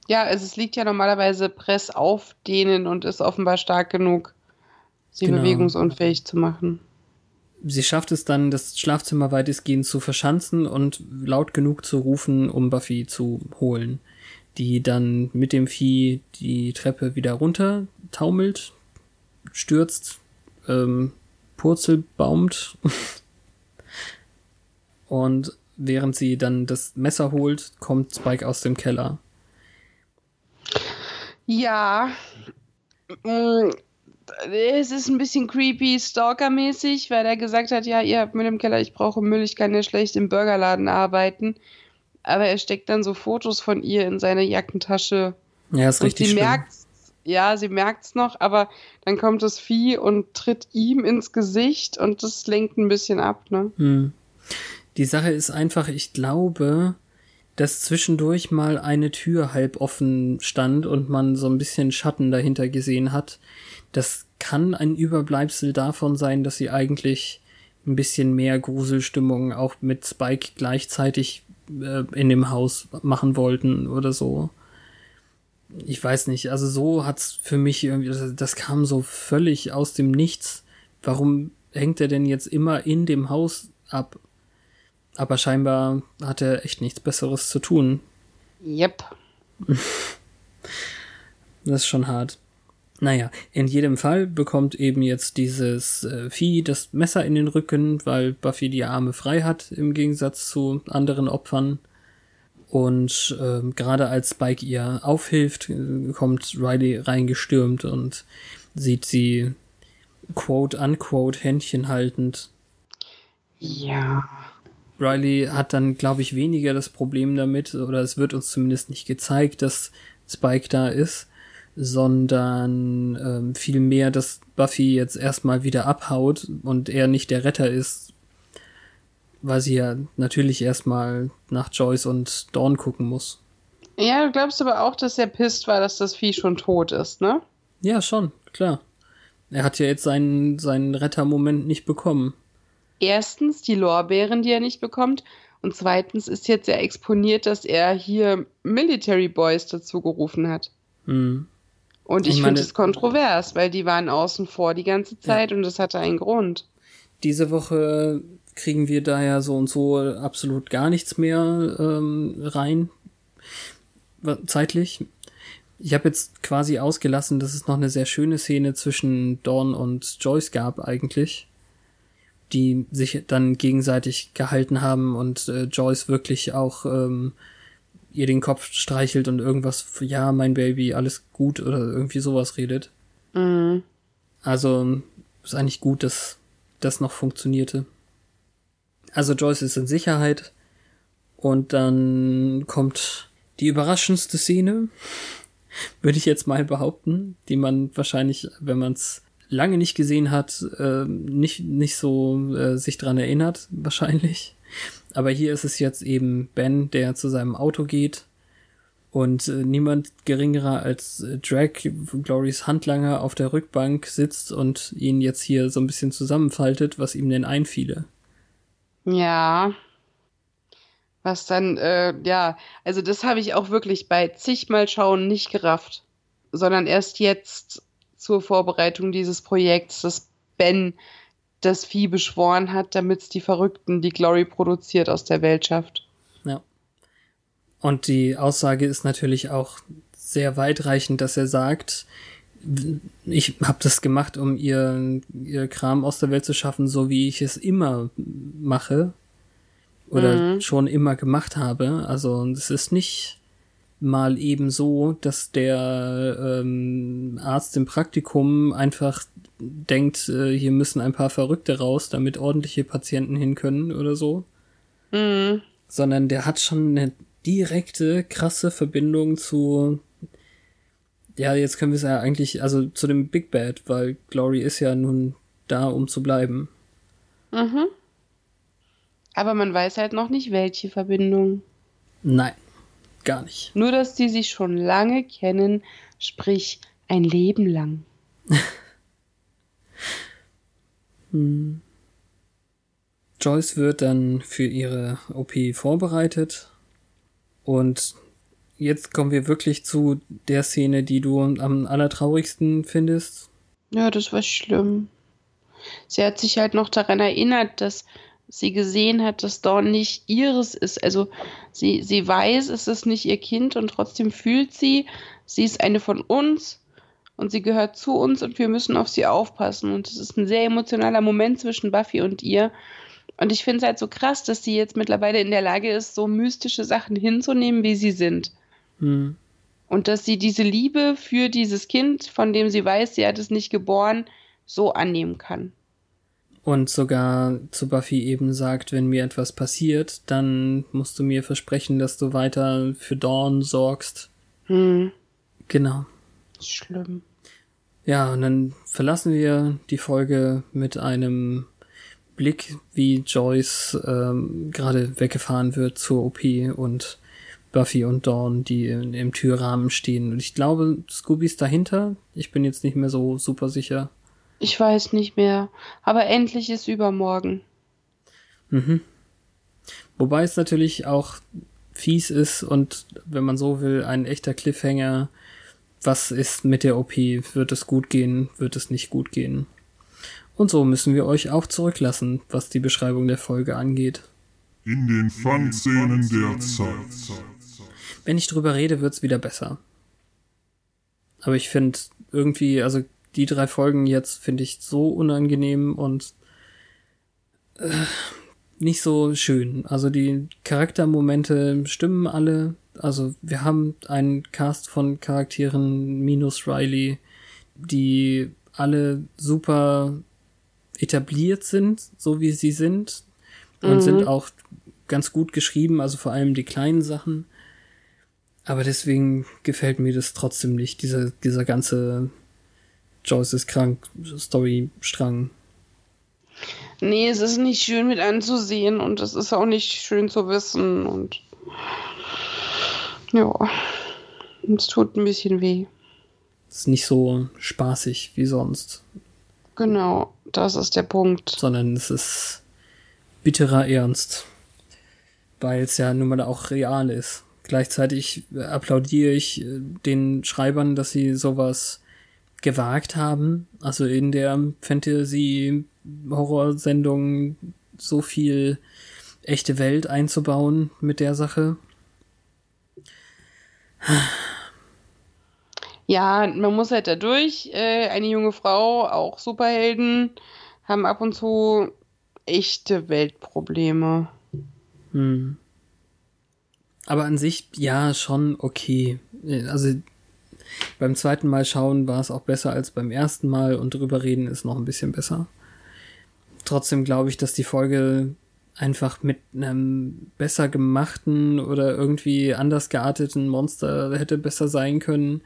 Ja, also es liegt ja normalerweise Press auf denen und ist offenbar stark genug, sie genau. bewegungsunfähig zu machen. Sie schafft es dann, das Schlafzimmer weitestgehend zu verschanzen und laut genug zu rufen, um Buffy zu holen. Die dann mit dem Vieh die Treppe wieder runter taumelt, stürzt, ähm, purzelbaumt. *laughs* und während sie dann das Messer holt, kommt Spike aus dem Keller. Ja. Mm, es ist ein bisschen creepy, stalkermäßig, weil er gesagt hat, ja, ihr habt Müll im Keller, ich brauche Müll, ich kann ja schlecht im Burgerladen arbeiten. Aber er steckt dann so Fotos von ihr in seine Jackentasche. Ja, ist richtig sie schlimm. Merkt's, ja, sie merkt's noch, aber dann kommt das Vieh und tritt ihm ins Gesicht und das lenkt ein bisschen ab, ne? Hm. Die Sache ist einfach, ich glaube, dass zwischendurch mal eine Tür halb offen stand und man so ein bisschen Schatten dahinter gesehen hat. Das kann ein Überbleibsel davon sein, dass sie eigentlich ein bisschen mehr Gruselstimmung auch mit Spike gleichzeitig äh, in dem Haus machen wollten oder so. Ich weiß nicht, also so hat's für mich irgendwie, das, das kam so völlig aus dem Nichts. Warum hängt er denn jetzt immer in dem Haus ab? Aber scheinbar hat er echt nichts Besseres zu tun. Yep. *laughs* das ist schon hart. Naja, in jedem Fall bekommt eben jetzt dieses äh, Vieh das Messer in den Rücken, weil Buffy die Arme frei hat, im Gegensatz zu anderen Opfern. Und äh, gerade als Spike ihr aufhilft, äh, kommt Riley reingestürmt und sieht sie quote unquote Händchen haltend. Ja. Riley hat dann, glaube ich, weniger das Problem damit, oder es wird uns zumindest nicht gezeigt, dass Spike da ist, sondern ähm, vielmehr, dass Buffy jetzt erstmal wieder abhaut und er nicht der Retter ist, weil sie ja natürlich erstmal nach Joyce und Dawn gucken muss. Ja, du glaubst aber auch, dass er pisst war, dass das Vieh schon tot ist, ne? Ja, schon, klar. Er hat ja jetzt seinen, seinen Rettermoment nicht bekommen. Erstens die Lorbeeren, die er nicht bekommt. Und zweitens ist jetzt ja exponiert, dass er hier Military Boys dazu gerufen hat. Hm. Und ich, ich finde es kontrovers, weil die waren außen vor die ganze Zeit ja. und das hatte einen Grund. Diese Woche kriegen wir da ja so und so absolut gar nichts mehr ähm, rein. Zeitlich. Ich habe jetzt quasi ausgelassen, dass es noch eine sehr schöne Szene zwischen Dawn und Joyce gab eigentlich, die sich dann gegenseitig gehalten haben und äh, Joyce wirklich auch ähm, ihr den Kopf streichelt und irgendwas, ja, mein Baby, alles gut oder irgendwie sowas redet. Mhm. Also ist eigentlich gut, dass das noch funktionierte. Also Joyce ist in Sicherheit und dann kommt die überraschendste Szene, *laughs* würde ich jetzt mal behaupten, die man wahrscheinlich, wenn man es lange nicht gesehen hat, äh, nicht, nicht so äh, sich dran erinnert, wahrscheinlich. Aber hier ist es jetzt eben Ben, der zu seinem Auto geht und äh, niemand geringerer als äh, Drag, Glorys Handlanger, auf der Rückbank sitzt und ihn jetzt hier so ein bisschen zusammenfaltet, was ihm denn einfiele. Ja, was dann, äh, ja, also das habe ich auch wirklich bei zigmal Schauen nicht gerafft, sondern erst jetzt zur Vorbereitung dieses Projekts, dass Ben das Vieh beschworen hat, damit es die Verrückten, die Glory produziert, aus der Welt schafft. Ja. Und die Aussage ist natürlich auch sehr weitreichend, dass er sagt, ich habe das gemacht, um ihr, ihr Kram aus der Welt zu schaffen, so wie ich es immer mache oder mhm. schon immer gemacht habe. Also es ist nicht mal eben so, dass der ähm, Arzt im Praktikum einfach denkt, äh, hier müssen ein paar Verrückte raus, damit ordentliche Patienten hin können oder so. Mhm. Sondern der hat schon eine direkte, krasse Verbindung zu ja, jetzt können wir es ja eigentlich, also zu dem Big Bad, weil Glory ist ja nun da, um zu bleiben. Mhm. Aber man weiß halt noch nicht, welche Verbindung. Nein, gar nicht. Nur, dass die sich schon lange kennen, sprich ein Leben lang. *laughs* hm. Joyce wird dann für ihre OP vorbereitet und jetzt kommen wir wirklich zu der Szene, die du am allertraurigsten findest. Ja, das war schlimm. Sie hat sich halt noch daran erinnert, dass sie gesehen hat, dass Dawn nicht ihres ist. Also sie, sie weiß, es ist nicht ihr Kind und trotzdem fühlt sie, sie ist eine von uns und sie gehört zu uns und wir müssen auf sie aufpassen. Und es ist ein sehr emotionaler Moment zwischen Buffy und ihr. Und ich finde es halt so krass, dass sie jetzt mittlerweile in der Lage ist, so mystische Sachen hinzunehmen, wie sie sind. Hm. Und dass sie diese Liebe für dieses Kind, von dem sie weiß, sie hat es nicht geboren, so annehmen kann und sogar zu Buffy eben sagt, wenn mir etwas passiert, dann musst du mir versprechen, dass du weiter für Dawn sorgst. Hm. Genau. Schlimm. Ja, und dann verlassen wir die Folge mit einem Blick, wie Joyce ähm, gerade weggefahren wird zur OP und Buffy und Dawn, die im Türrahmen stehen. Und ich glaube, Scooby ist dahinter. Ich bin jetzt nicht mehr so super sicher. Ich weiß nicht mehr. Aber endlich ist übermorgen. Mhm. Wobei es natürlich auch fies ist und, wenn man so will, ein echter Cliffhanger. Was ist mit der OP? Wird es gut gehen? Wird es nicht gut gehen? Und so müssen wir euch auch zurücklassen, was die Beschreibung der Folge angeht. In den Fun-Szenen der Zeit. Wenn ich drüber rede, wird's wieder besser. Aber ich finde irgendwie, also die drei Folgen jetzt finde ich so unangenehm und äh, nicht so schön. Also die Charaktermomente stimmen alle. Also wir haben einen Cast von Charakteren minus Riley, die alle super etabliert sind, so wie sie sind. Und mhm. sind auch ganz gut geschrieben, also vor allem die kleinen Sachen. Aber deswegen gefällt mir das trotzdem nicht, dieser, dieser ganze Joyce ist krank Story-Strang. Nee, es ist nicht schön mit anzusehen und es ist auch nicht schön zu wissen und ja, es tut ein bisschen weh. Es ist nicht so spaßig wie sonst. Genau, das ist der Punkt. Sondern es ist bitterer Ernst. Weil es ja nun mal auch real ist. Gleichzeitig applaudiere ich äh, den Schreibern, dass sie sowas gewagt haben. Also in der Fantasy-Horrorsendung so viel echte Welt einzubauen mit der Sache. Ja, man muss halt da durch. Äh, eine junge Frau, auch Superhelden, haben ab und zu echte Weltprobleme. Hm. Aber an sich, ja, schon okay. Also beim zweiten Mal schauen war es auch besser als beim ersten Mal und drüber reden ist noch ein bisschen besser. Trotzdem glaube ich, dass die Folge einfach mit einem besser gemachten oder irgendwie anders gearteten Monster hätte besser sein können.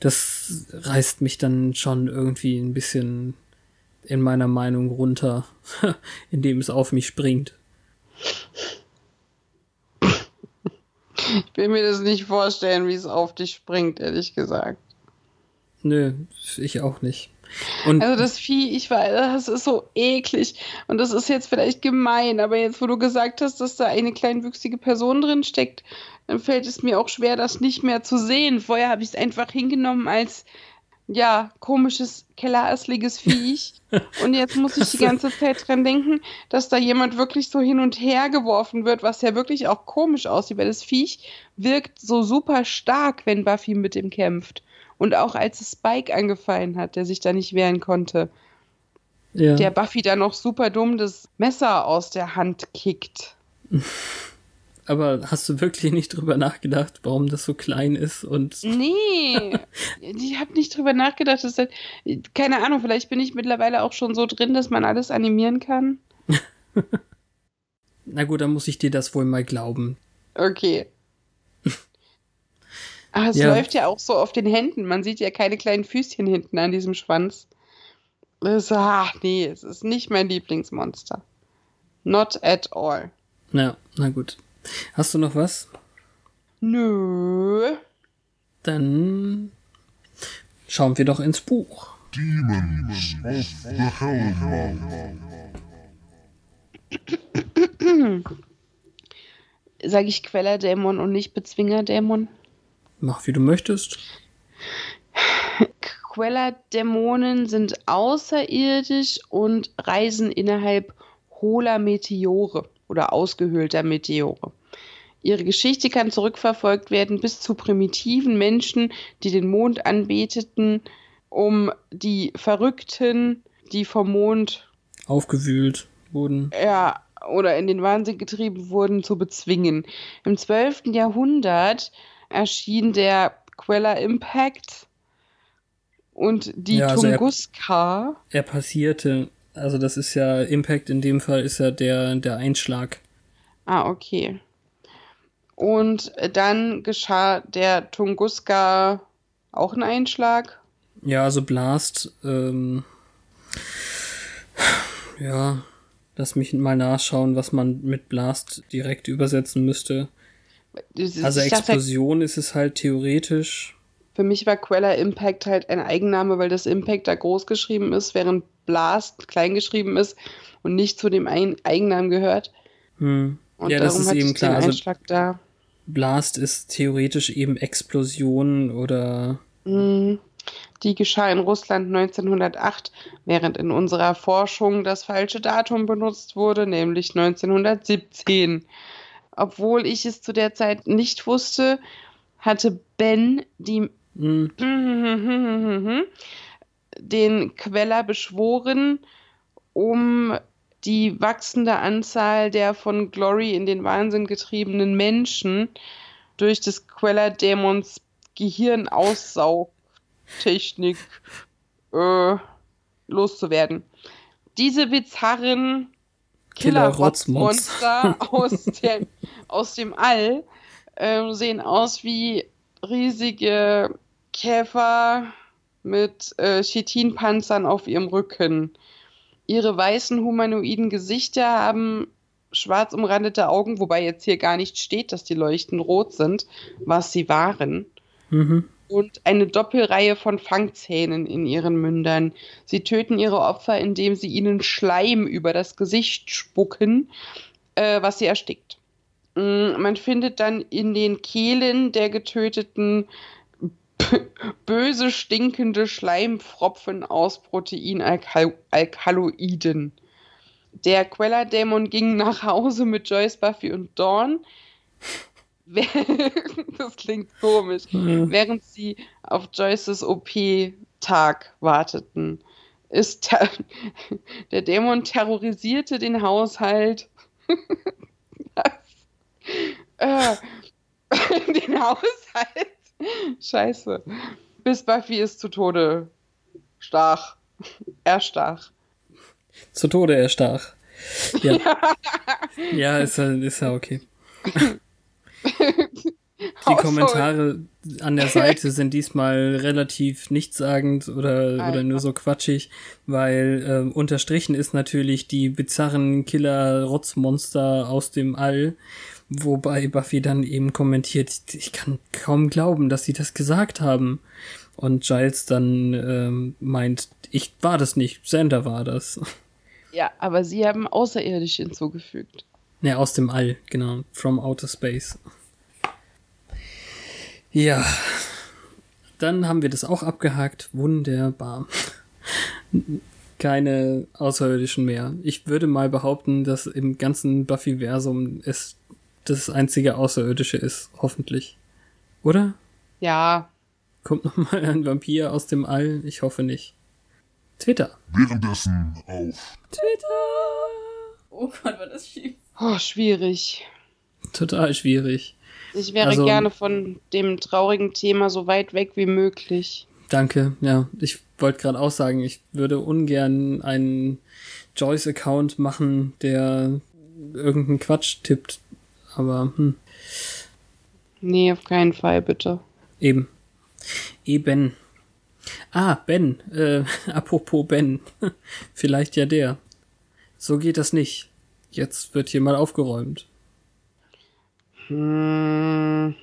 Das reißt mich dann schon irgendwie ein bisschen in meiner Meinung runter, *laughs* indem es auf mich springt. Ich will mir das nicht vorstellen, wie es auf dich springt, ehrlich gesagt. Nö, ich auch nicht. Und also das Vieh, ich weiß, das ist so eklig. Und das ist jetzt vielleicht gemein, aber jetzt, wo du gesagt hast, dass da eine kleinwüchsige Person drin steckt, dann fällt es mir auch schwer, das nicht mehr zu sehen. Vorher habe ich es einfach hingenommen als ja, komisches, kellerasliges Viech. *laughs* Und jetzt muss ich die ganze Zeit dran denken, dass da jemand wirklich so hin und her geworfen wird, was ja wirklich auch komisch aussieht, weil das Viech wirkt so super stark, wenn Buffy mit ihm kämpft. Und auch als es Spike angefallen hat, der sich da nicht wehren konnte. Ja. Der Buffy da noch super dumm das Messer aus der Hand kickt. *laughs* Aber hast du wirklich nicht drüber nachgedacht, warum das so klein ist und. *laughs* Nee, ich habe nicht drüber nachgedacht. Dass das, keine Ahnung, vielleicht bin ich mittlerweile auch schon so drin, dass man alles animieren kann. *laughs* Na gut, dann muss ich dir das wohl mal glauben. Okay. Ach, *laughs* es ja. läuft ja auch so auf den Händen. Man sieht ja keine kleinen Füßchen hinten an diesem Schwanz. Das, ach nee, es ist nicht mein Lieblingsmonster. Not at all. Ja, na gut. Hast du noch was? Nö. Dann schauen wir doch ins Buch. Demons of the Hellmouth. *clears throat* Sag ich Quellerdämon und nicht Bezwingerdämon? Mach wie du möchtest. *sighs* Quellerdämonen sind außerirdisch und reisen innerhalb hohler Meteore oder ausgehöhlter Meteore. Ihre Geschichte kann zurückverfolgt werden bis zu primitiven Menschen, die den Mond anbeteten, um die Verrückten, die vom Mond aufgewühlt wurden. Ja, oder in den Wahnsinn getrieben wurden, zu bezwingen. Im 12. Jahrhundert erschien der Queller Impact und die ja, also Tunguska. Er, er passierte also das ist ja, Impact in dem Fall ist ja der, der Einschlag. Ah, okay. Und dann geschah der Tunguska auch ein Einschlag? Ja, also Blast, ähm, ja, lass mich mal nachschauen, was man mit Blast direkt übersetzen müsste. Also Explosion dachte, ist es halt theoretisch. Für mich war Queller Impact halt ein Eigenname, weil das Impact da groß geschrieben ist, während Blast klein geschrieben ist und nicht zu dem ein Eigennamen gehört. Hm. Und ja, das ist eben klar. Also da. Blast ist theoretisch eben Explosion oder. Hm. Die geschah in Russland 1908, während in unserer Forschung das falsche Datum benutzt wurde, nämlich 1917. Obwohl ich es zu der Zeit nicht wusste, hatte Ben die hm. *laughs* den Queller beschworen, um die wachsende Anzahl der von Glory in den Wahnsinn getriebenen Menschen durch des Queller-Dämons Gehirnaussaugtechnik äh, loszuwerden. Diese bizarren Killer-Rotzmonster Killer *laughs* aus, aus dem All äh, sehen aus wie riesige Käfer mit äh, Chitinpanzern auf ihrem Rücken. Ihre weißen humanoiden Gesichter haben schwarz umrandete Augen, wobei jetzt hier gar nicht steht, dass die Leuchten rot sind, was sie waren. Mhm. Und eine Doppelreihe von Fangzähnen in ihren Mündern. Sie töten ihre Opfer, indem sie ihnen Schleim über das Gesicht spucken, äh, was sie erstickt. Mm, man findet dann in den Kehlen der Getöteten *laughs* böse stinkende Schleimfropfen aus Proteinalkaloiden. Der Queller-Dämon ging nach Hause mit Joyce, Buffy und Dawn. *laughs* das klingt komisch. Mhm. Während sie auf Joyces OP-Tag warteten. Ist *laughs* der Dämon terrorisierte den Haushalt. äh, den Haushalt. *laughs* Scheiße. Bis Buffy ist zu Tode stach. *laughs* Erstach. Zu Tode erstach. Ja. *laughs* ja, ist ja, ist ja okay. Die Kommentare an der Seite sind diesmal relativ nichtssagend oder, oder nur so quatschig, weil äh, unterstrichen ist natürlich die bizarren Killer-Rotzmonster aus dem All, wobei Buffy dann eben kommentiert, ich kann kaum glauben, dass sie das gesagt haben. Und Giles dann ähm, meint, ich war das nicht, Sander war das. Ja, aber sie haben außerirdisch hinzugefügt. Ja, aus dem All, genau. From Outer Space. Ja. Dann haben wir das auch abgehakt. Wunderbar. Keine Außerirdischen mehr. Ich würde mal behaupten, dass im ganzen Buffy-Versum es das einzige Außerirdische ist. Hoffentlich. Oder? Ja. Kommt nochmal ein Vampir aus dem All? Ich hoffe nicht. Twitter. Währenddessen auf Twitter. Oh Gott, war das schief. Oh, schwierig. Total schwierig. Ich wäre also, gerne von dem traurigen Thema so weit weg wie möglich. Danke, ja. Ich wollte gerade auch sagen, ich würde ungern einen Joyce-Account machen, der irgendeinen Quatsch tippt. Aber, hm. Nee, auf keinen Fall, bitte. Eben. Eben. Ah, Ben. Äh, *laughs* apropos Ben. *laughs* Vielleicht ja der. So geht das nicht. Jetzt wird hier mal aufgeräumt. Hm.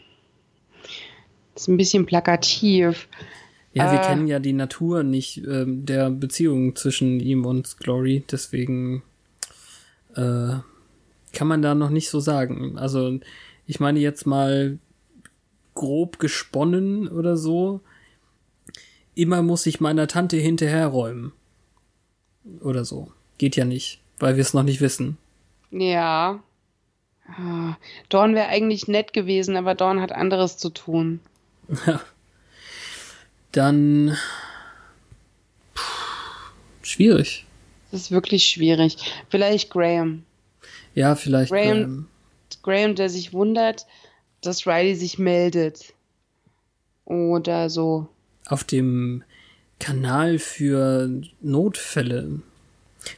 ist ein bisschen plakativ. Ja, äh, wir kennen ja die Natur nicht äh, der Beziehung zwischen ihm und Glory, deswegen äh, kann man da noch nicht so sagen. Also, ich meine jetzt mal grob gesponnen oder so. Immer muss ich meiner Tante hinterherräumen. Oder so. Geht ja nicht, weil wir es noch nicht wissen. Ja. Ah, Dorn wäre eigentlich nett gewesen, aber Dorn hat anderes zu tun. Ja. *laughs* Dann. Puh, schwierig. Das ist wirklich schwierig. Vielleicht Graham. Ja, vielleicht Graham. Graham, Graham der sich wundert, dass Riley sich meldet. Oder so. Auf dem Kanal für Notfälle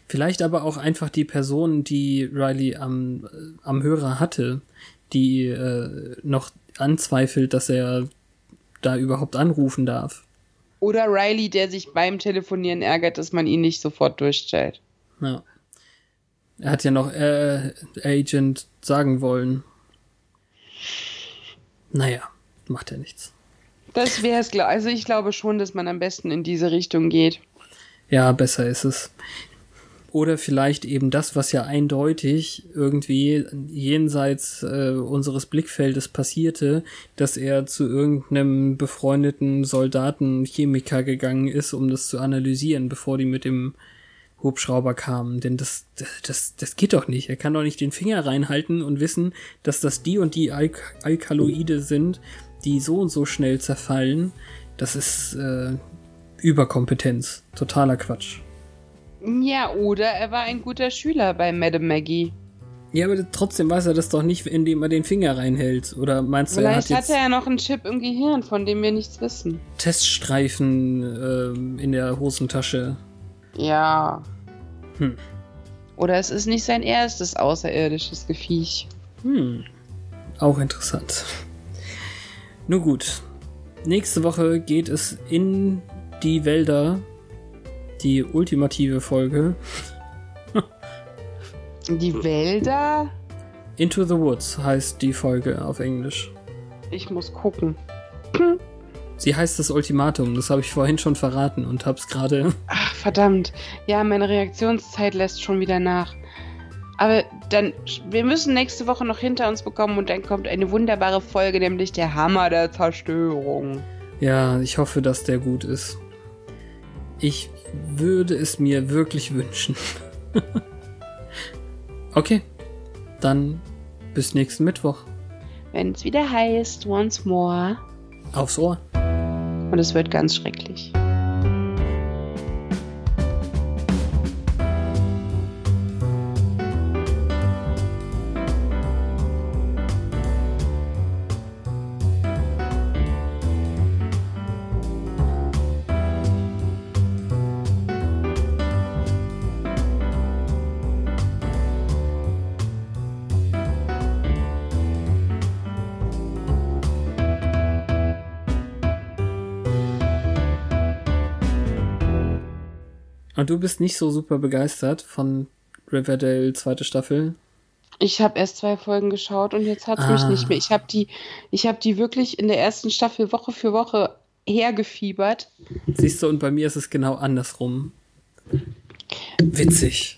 Vielleicht aber auch einfach die Person, die Riley am, am Hörer hatte, die äh, noch anzweifelt, dass er da überhaupt anrufen darf. Oder Riley, der sich beim Telefonieren ärgert, dass man ihn nicht sofort durchstellt. Ja. Er hat ja noch äh, Agent sagen wollen. Naja, macht ja nichts. Das wäre es, also ich glaube schon, dass man am besten in diese Richtung geht. Ja, besser ist es. Oder vielleicht eben das, was ja eindeutig irgendwie jenseits äh, unseres Blickfeldes passierte, dass er zu irgendeinem befreundeten Soldaten Chemiker gegangen ist, um das zu analysieren, bevor die mit dem Hubschrauber kamen. Denn das, das, das geht doch nicht. Er kann doch nicht den Finger reinhalten und wissen, dass das die und die Al Alkaloide sind, die so und so schnell zerfallen. Das ist äh, Überkompetenz. Totaler Quatsch. Ja, oder er war ein guter Schüler bei Madame Maggie. Ja, aber trotzdem weiß er das doch nicht, indem er den Finger reinhält. Oder meinst du, Vielleicht er hat, hat er ja noch einen Chip im Gehirn, von dem wir nichts wissen. Teststreifen äh, in der Hosentasche. Ja. Hm. Oder es ist nicht sein erstes außerirdisches Gefiech. Hm. Auch interessant. Nun gut. Nächste Woche geht es in die Wälder. Die ultimative Folge. *laughs* die Wälder? Into the Woods heißt die Folge auf Englisch. Ich muss gucken. *clears throat* Sie heißt das Ultimatum, das habe ich vorhin schon verraten und habe es gerade. Ach, verdammt. Ja, meine Reaktionszeit lässt schon wieder nach. Aber dann, wir müssen nächste Woche noch hinter uns bekommen und dann kommt eine wunderbare Folge, nämlich der Hammer der Zerstörung. Ja, ich hoffe, dass der gut ist. Ich würde es mir wirklich wünschen. *laughs* okay, dann bis nächsten Mittwoch. Wenn es wieder heißt, once more. Aufs Ohr. Und es wird ganz schrecklich. Und du bist nicht so super begeistert von Riverdale zweite Staffel? Ich habe erst zwei Folgen geschaut und jetzt hat es ah. mich nicht mehr. Ich habe die, ich habe die wirklich in der ersten Staffel Woche für Woche hergefiebert. Siehst du, und bei mir ist es genau andersrum. Witzig.